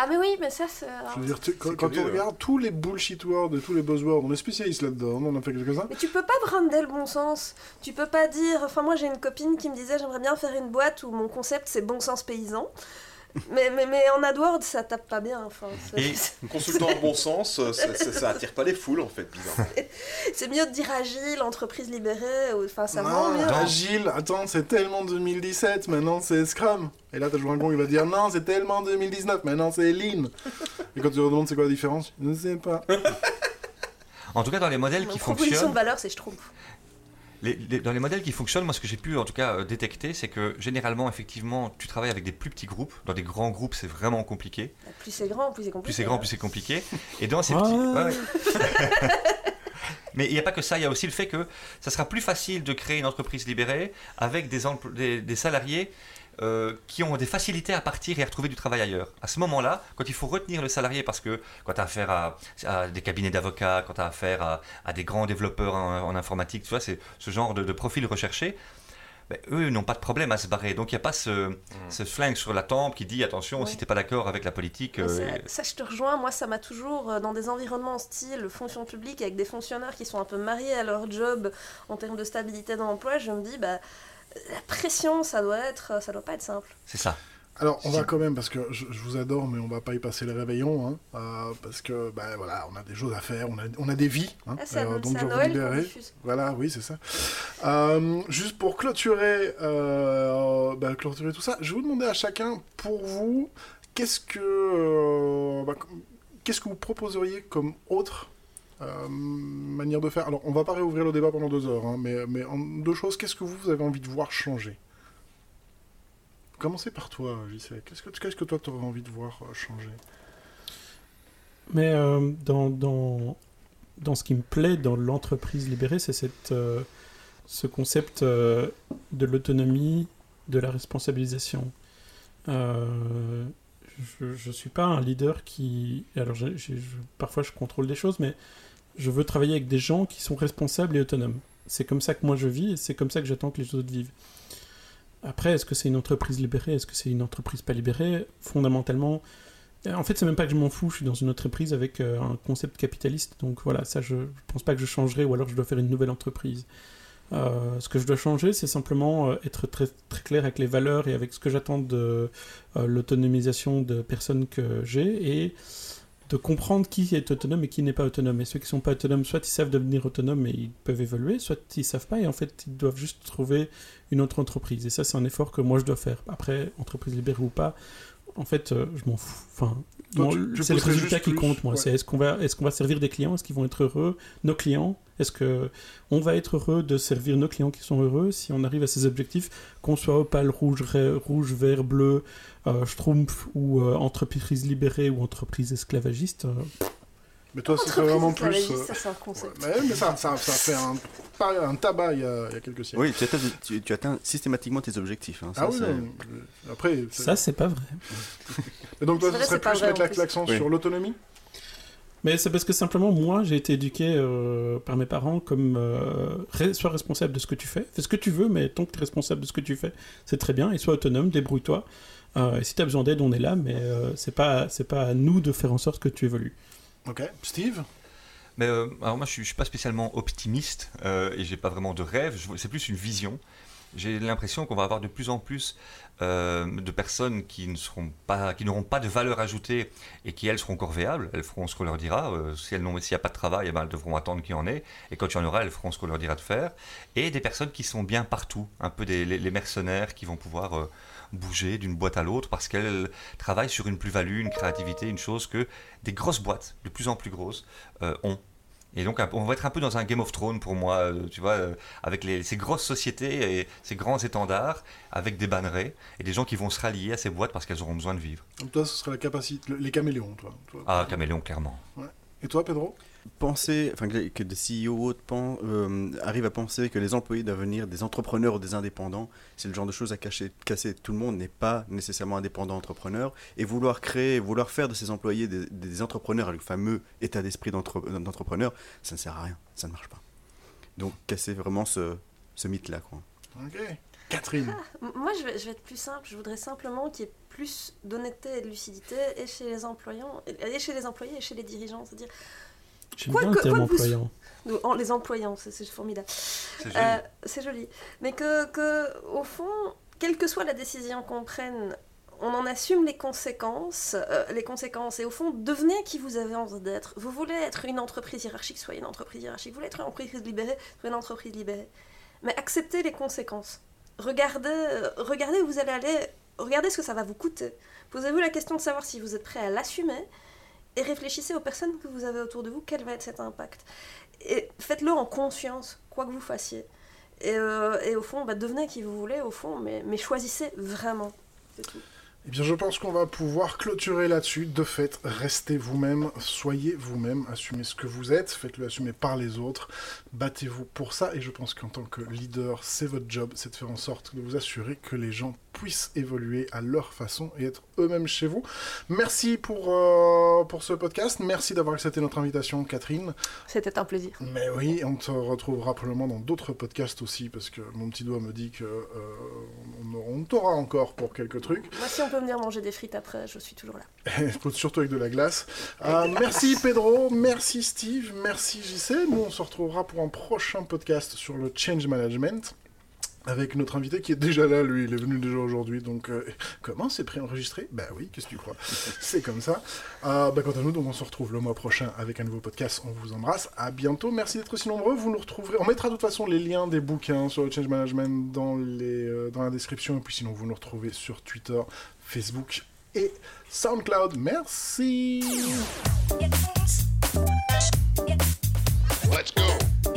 Ah mais oui, mais ça, c'est... Je veux dire, tu- quand, C'est quand curieux, on regarde tous les bullshit words et tous les buzzwords, on est spécialiste là-dedans, on en a fait quelques-uns. Mais tu peux pas brander le bon sens. Tu peux pas dire. Enfin, moi j'ai une copine qui me disait j'aimerais bien faire une boîte où mon concept c'est bon sens paysan. Mais, mais, mais en AdWords ça tape pas bien. Enfin, Et- Consultant en bon sens, euh, ça, ça, ça attire pas les foules en fait, bizarrement. c'est mieux de dire agile, entreprise libérée. ou- Enfin, ça non, vend mieux. Agile, attends, c'est tellement 2017, maintenant c'est Scrum. Et là, t'as joué un gong, il va dire non, c'est tellement 2019, maintenant c'est Lean. Et quand tu leur demandes c'est quoi la différence, je ne sais pas. En tout cas, dans les modèles Mon qui proposition de fonctionnent, valeur c'est je trouve. Les- les- dans les modèles qui fonctionnent, moi, ce que j'ai pu en tout cas euh, détecter, c'est que généralement, effectivement, tu travailles avec des plus petits groupes. Dans des grands groupes, c'est vraiment compliqué. Plus c'est grand, plus c'est compliqué. Plus c'est grand, plus c'est compliqué. Et dans ces Ah. petits. ouais, ouais. Mais il n'y a pas que ça, il y a aussi le fait que ça sera plus facile de créer une entreprise libérée avec des, empl- des, des salariés euh, qui ont des facilités à partir et à retrouver du travail ailleurs. À ce moment-là, quand il faut retenir le salarié, parce que quand tu as affaire à, à des cabinets d'avocats, quand tu as affaire à, à des grands développeurs en, en informatique, tu vois, c'est ce genre de, de profil recherché. ben, eux n'ont pas de problème à se barrer. Donc il n'y a pas ce, ce flingue sur la tempe qui dit attention, Ouais. si tu n'es pas d'accord avec la politique. Euh, ça, ça, je te rejoins. Moi, ça m'a toujours, euh, dans des environnements style fonction publique, avec des fonctionnaires qui sont un peu mariés à leur job en termes de stabilité d'emploi, je me dis, bah, la pression, ça doit être, ça doit pas être simple. c'est ça. Alors, on va quand même, parce que je, je vous adore, mais on va pas y passer le réveillon, hein, euh, parce que, ben voilà, on a des choses à faire, on a, on a des vies, hein, Ah, euh, donc je vais vous Noël qu'on libérer. Voilà, oui, c'est ça. Euh, juste pour clôturer, euh, bah, clôturer tout ça, je vais vous demander à chacun, pour vous, qu'est-ce que, euh, bah, qu'est-ce que vous proposeriez comme autre euh, manière de faire Alors, on va pas réouvrir le débat pendant deux heures, hein, mais, mais en deux choses, qu'est-ce que vous, avez envie de voir changer? Commencez par toi, JC. Qu'est-ce que, toi, tu aurais envie de voir euh, changer? Mais euh, dans, dans, dans ce qui me plaît dans l'entreprise libérée, c'est cette, ce concept de l'autonomie, de la responsabilisation. Je ne suis pas un leader qui... Alors, parfois, je contrôle des choses, mais je veux travailler avec des gens qui sont responsables et autonomes. C'est comme ça que moi je vis et c'est comme ça que j'attends que les autres vivent. Après, est-ce que c'est une entreprise libérée? Est-ce que c'est une entreprise pas libérée? Fondamentalement, euh, en fait, c'est même pas que je m'en fous, je suis dans une entreprise avec euh, un concept capitaliste, donc voilà, ça je, je pense pas que je changerai ou alors je dois faire une nouvelle entreprise. Euh, ce que je dois changer, c'est simplement euh, être très, très clair avec les valeurs et avec ce que j'attends de euh, l'autonomisation de personnes que j'ai et de comprendre qui est autonome et qui n'est pas autonome. Et ceux qui sont pas autonomes, soit ils savent devenir autonomes et ils peuvent évoluer, soit ils savent pas et en fait ils doivent juste trouver une autre entreprise. Et ça, c'est un effort que moi je dois faire. Après, entreprise libérée ou pas, en fait, euh, je m'en fous. Enfin, c'est le résultat qui compte, moi. ouais. C'est est-ce qu'on va, est-ce qu'on va servir des clients? Est-ce qu'ils vont être heureux? Nos clients Est-ce que on va être heureux de servir nos clients qui sont heureux? Si on arrive à ces objectifs, qu'on soit opale, rouge, rouge, vert, bleu, euh, schtroumpf ou euh, entreprise libérée ou entreprise esclavagiste euh, Mais toi, ce serait Entreprise vraiment plus. euh, ça c'est un concept. ouais, mais ça, ça, ça fait un, tabac il y a, il y a quelques siècles. Oui, tu atteins, tu, tu atteins systématiquement tes objectifs. hein. Ça, ah oui, c'est- après. c'est- Ça, c'est pas vrai. Et donc, toi, C'est ce vrai, serait c'est pas plus mettre plus. l'accent Oui. sur l'autonomie? Mais c'est parce que simplement, moi, j'ai été éduqué euh, par mes parents comme euh, re- sois responsable de ce que tu fais. Fais ce que tu veux, mais tant que tu es responsable de ce que tu fais, c'est très bien. Et sois autonome, débrouille-toi. Euh, et si tu as besoin d'aide, on est là, mais euh, c'est pas, c'est pas à nous de faire en sorte que tu évolues. Ok. Steve Mais euh, alors moi, je suis, suis pas spécialement optimiste euh, et j'ai pas vraiment de rêve. C'est plus une vision. J'ai l'impression qu'on va avoir de plus en plus euh, de personnes qui ne seront pas, qui n'auront pas de valeur ajoutée et qui elles seront corvéables. Elles feront ce qu'on leur dira. Euh, si elles n'ont, s'il n'y a pas de travail, eh ben, elles devront attendre qu'il y en ait. Et quand il y en aura, elles feront ce qu'on leur dira de faire. Et des personnes qui sont bien partout, un peu des les, mercenaires qui vont pouvoir bouger d'une boîte à l'autre parce qu'elles travaillent sur une plus-value, une créativité, une chose que des grosses boîtes, de plus en plus grosses, euh, ont. Et donc, on va être un peu dans un Game of Thrones pour moi, euh, tu vois, euh, avec les- ces grosses sociétés et ces grands étendards, avec des bannerets, et des gens qui vont se rallier à ces boîtes parce qu'elles auront besoin de vivre. Donc, toi, ce serait la capacité. le- les caméléons, toi. toi. Ah, Caméléon, clairement. Et toi, Pedro? Penser, enfin que, des CEO pen- euh, arrivent à penser que les employés doivent devenir des entrepreneurs ou des indépendants, c'est le genre de choses à cacher, casser. Tout le monde n'est pas nécessairement indépendant entrepreneur et vouloir créer, vouloir faire de ces employés des, des entrepreneurs, le fameux état d'esprit d'entre- d'entrepreneur, ça ne sert à rien, ça ne marche pas. Donc casser vraiment ce, ce mythe-là. Quoi. Ok. Catherine. M- Moi, je vais, je vais être plus simple. Je voudrais simplement qu'il y ait plus d'honnêteté et de lucidité et chez les employants, et chez les employés et chez les dirigeants. C'est-à-dire, J'aime bien le terme vous- employant. nous, en- les employants, c'est c'est formidable. C'est Euh, c'est joli. Mais que, que, au fond, quelle que soit la décision qu'on prenne, on en assume les conséquences, euh, les conséquences. Et au fond, devenez qui vous avez envie d'être. Vous voulez être une entreprise hiérarchique, soyez une entreprise hiérarchique. Vous voulez être une entreprise libérée, soyez une entreprise libérée. Mais acceptez les conséquences. Regardez, euh, regardez où vous allez aller. Regardez ce que ça va vous coûter. Posez-vous la question de savoir si vous êtes prêt à l'assumer. Et réfléchissez aux personnes que vous avez autour de vous. Quel va être cet impact? Et faites-le en conscience, quoi que vous fassiez. Et, euh, au fond, bah, devenez qui vous voulez, au fond, mais, mais choisissez vraiment. C'est tout. Eh bien, je pense qu'on va pouvoir clôturer là-dessus. De fait, restez vous-même, soyez vous-même, assumez ce que vous êtes, faites-le assumer par les autres, battez-vous pour ça. Et je pense qu'en tant que leader, c'est votre job, c'est de faire en sorte de vous assurer que les gens puissent évoluer à leur façon et être eux-mêmes chez vous. Merci pour, euh, pour ce podcast. Merci d'avoir accepté notre invitation, Catherine. C'était un plaisir. Mais oui, on te retrouvera probablement dans d'autres podcasts aussi, parce que mon petit doigt me dit que euh, on, on t'aura encore pour quelques trucs. Moi, si on peut venir manger des frites après, je suis toujours là. surtout avec de la glace. Euh, merci Pedro, merci Steve, merci JC. Nous, on se retrouvera pour un prochain podcast sur le change management avec notre invité qui est déjà là, lui, il est venu déjà aujourd'hui. Donc, euh, comment c'est préenregistré? Ben oui, qu'est-ce que tu crois? C'est comme ça. Ah, ben quant à nous, donc on se retrouve le mois prochain avec un nouveau podcast. On vous embrasse. À bientôt. Merci d'être aussi nombreux. Vous nous retrouverez. On mettra de toute façon les liens des bouquins sur le change management dans, les, euh, dans la description. Et puis sinon, vous nous retrouvez sur Twitter, Facebook et SoundCloud. Merci. Let's go.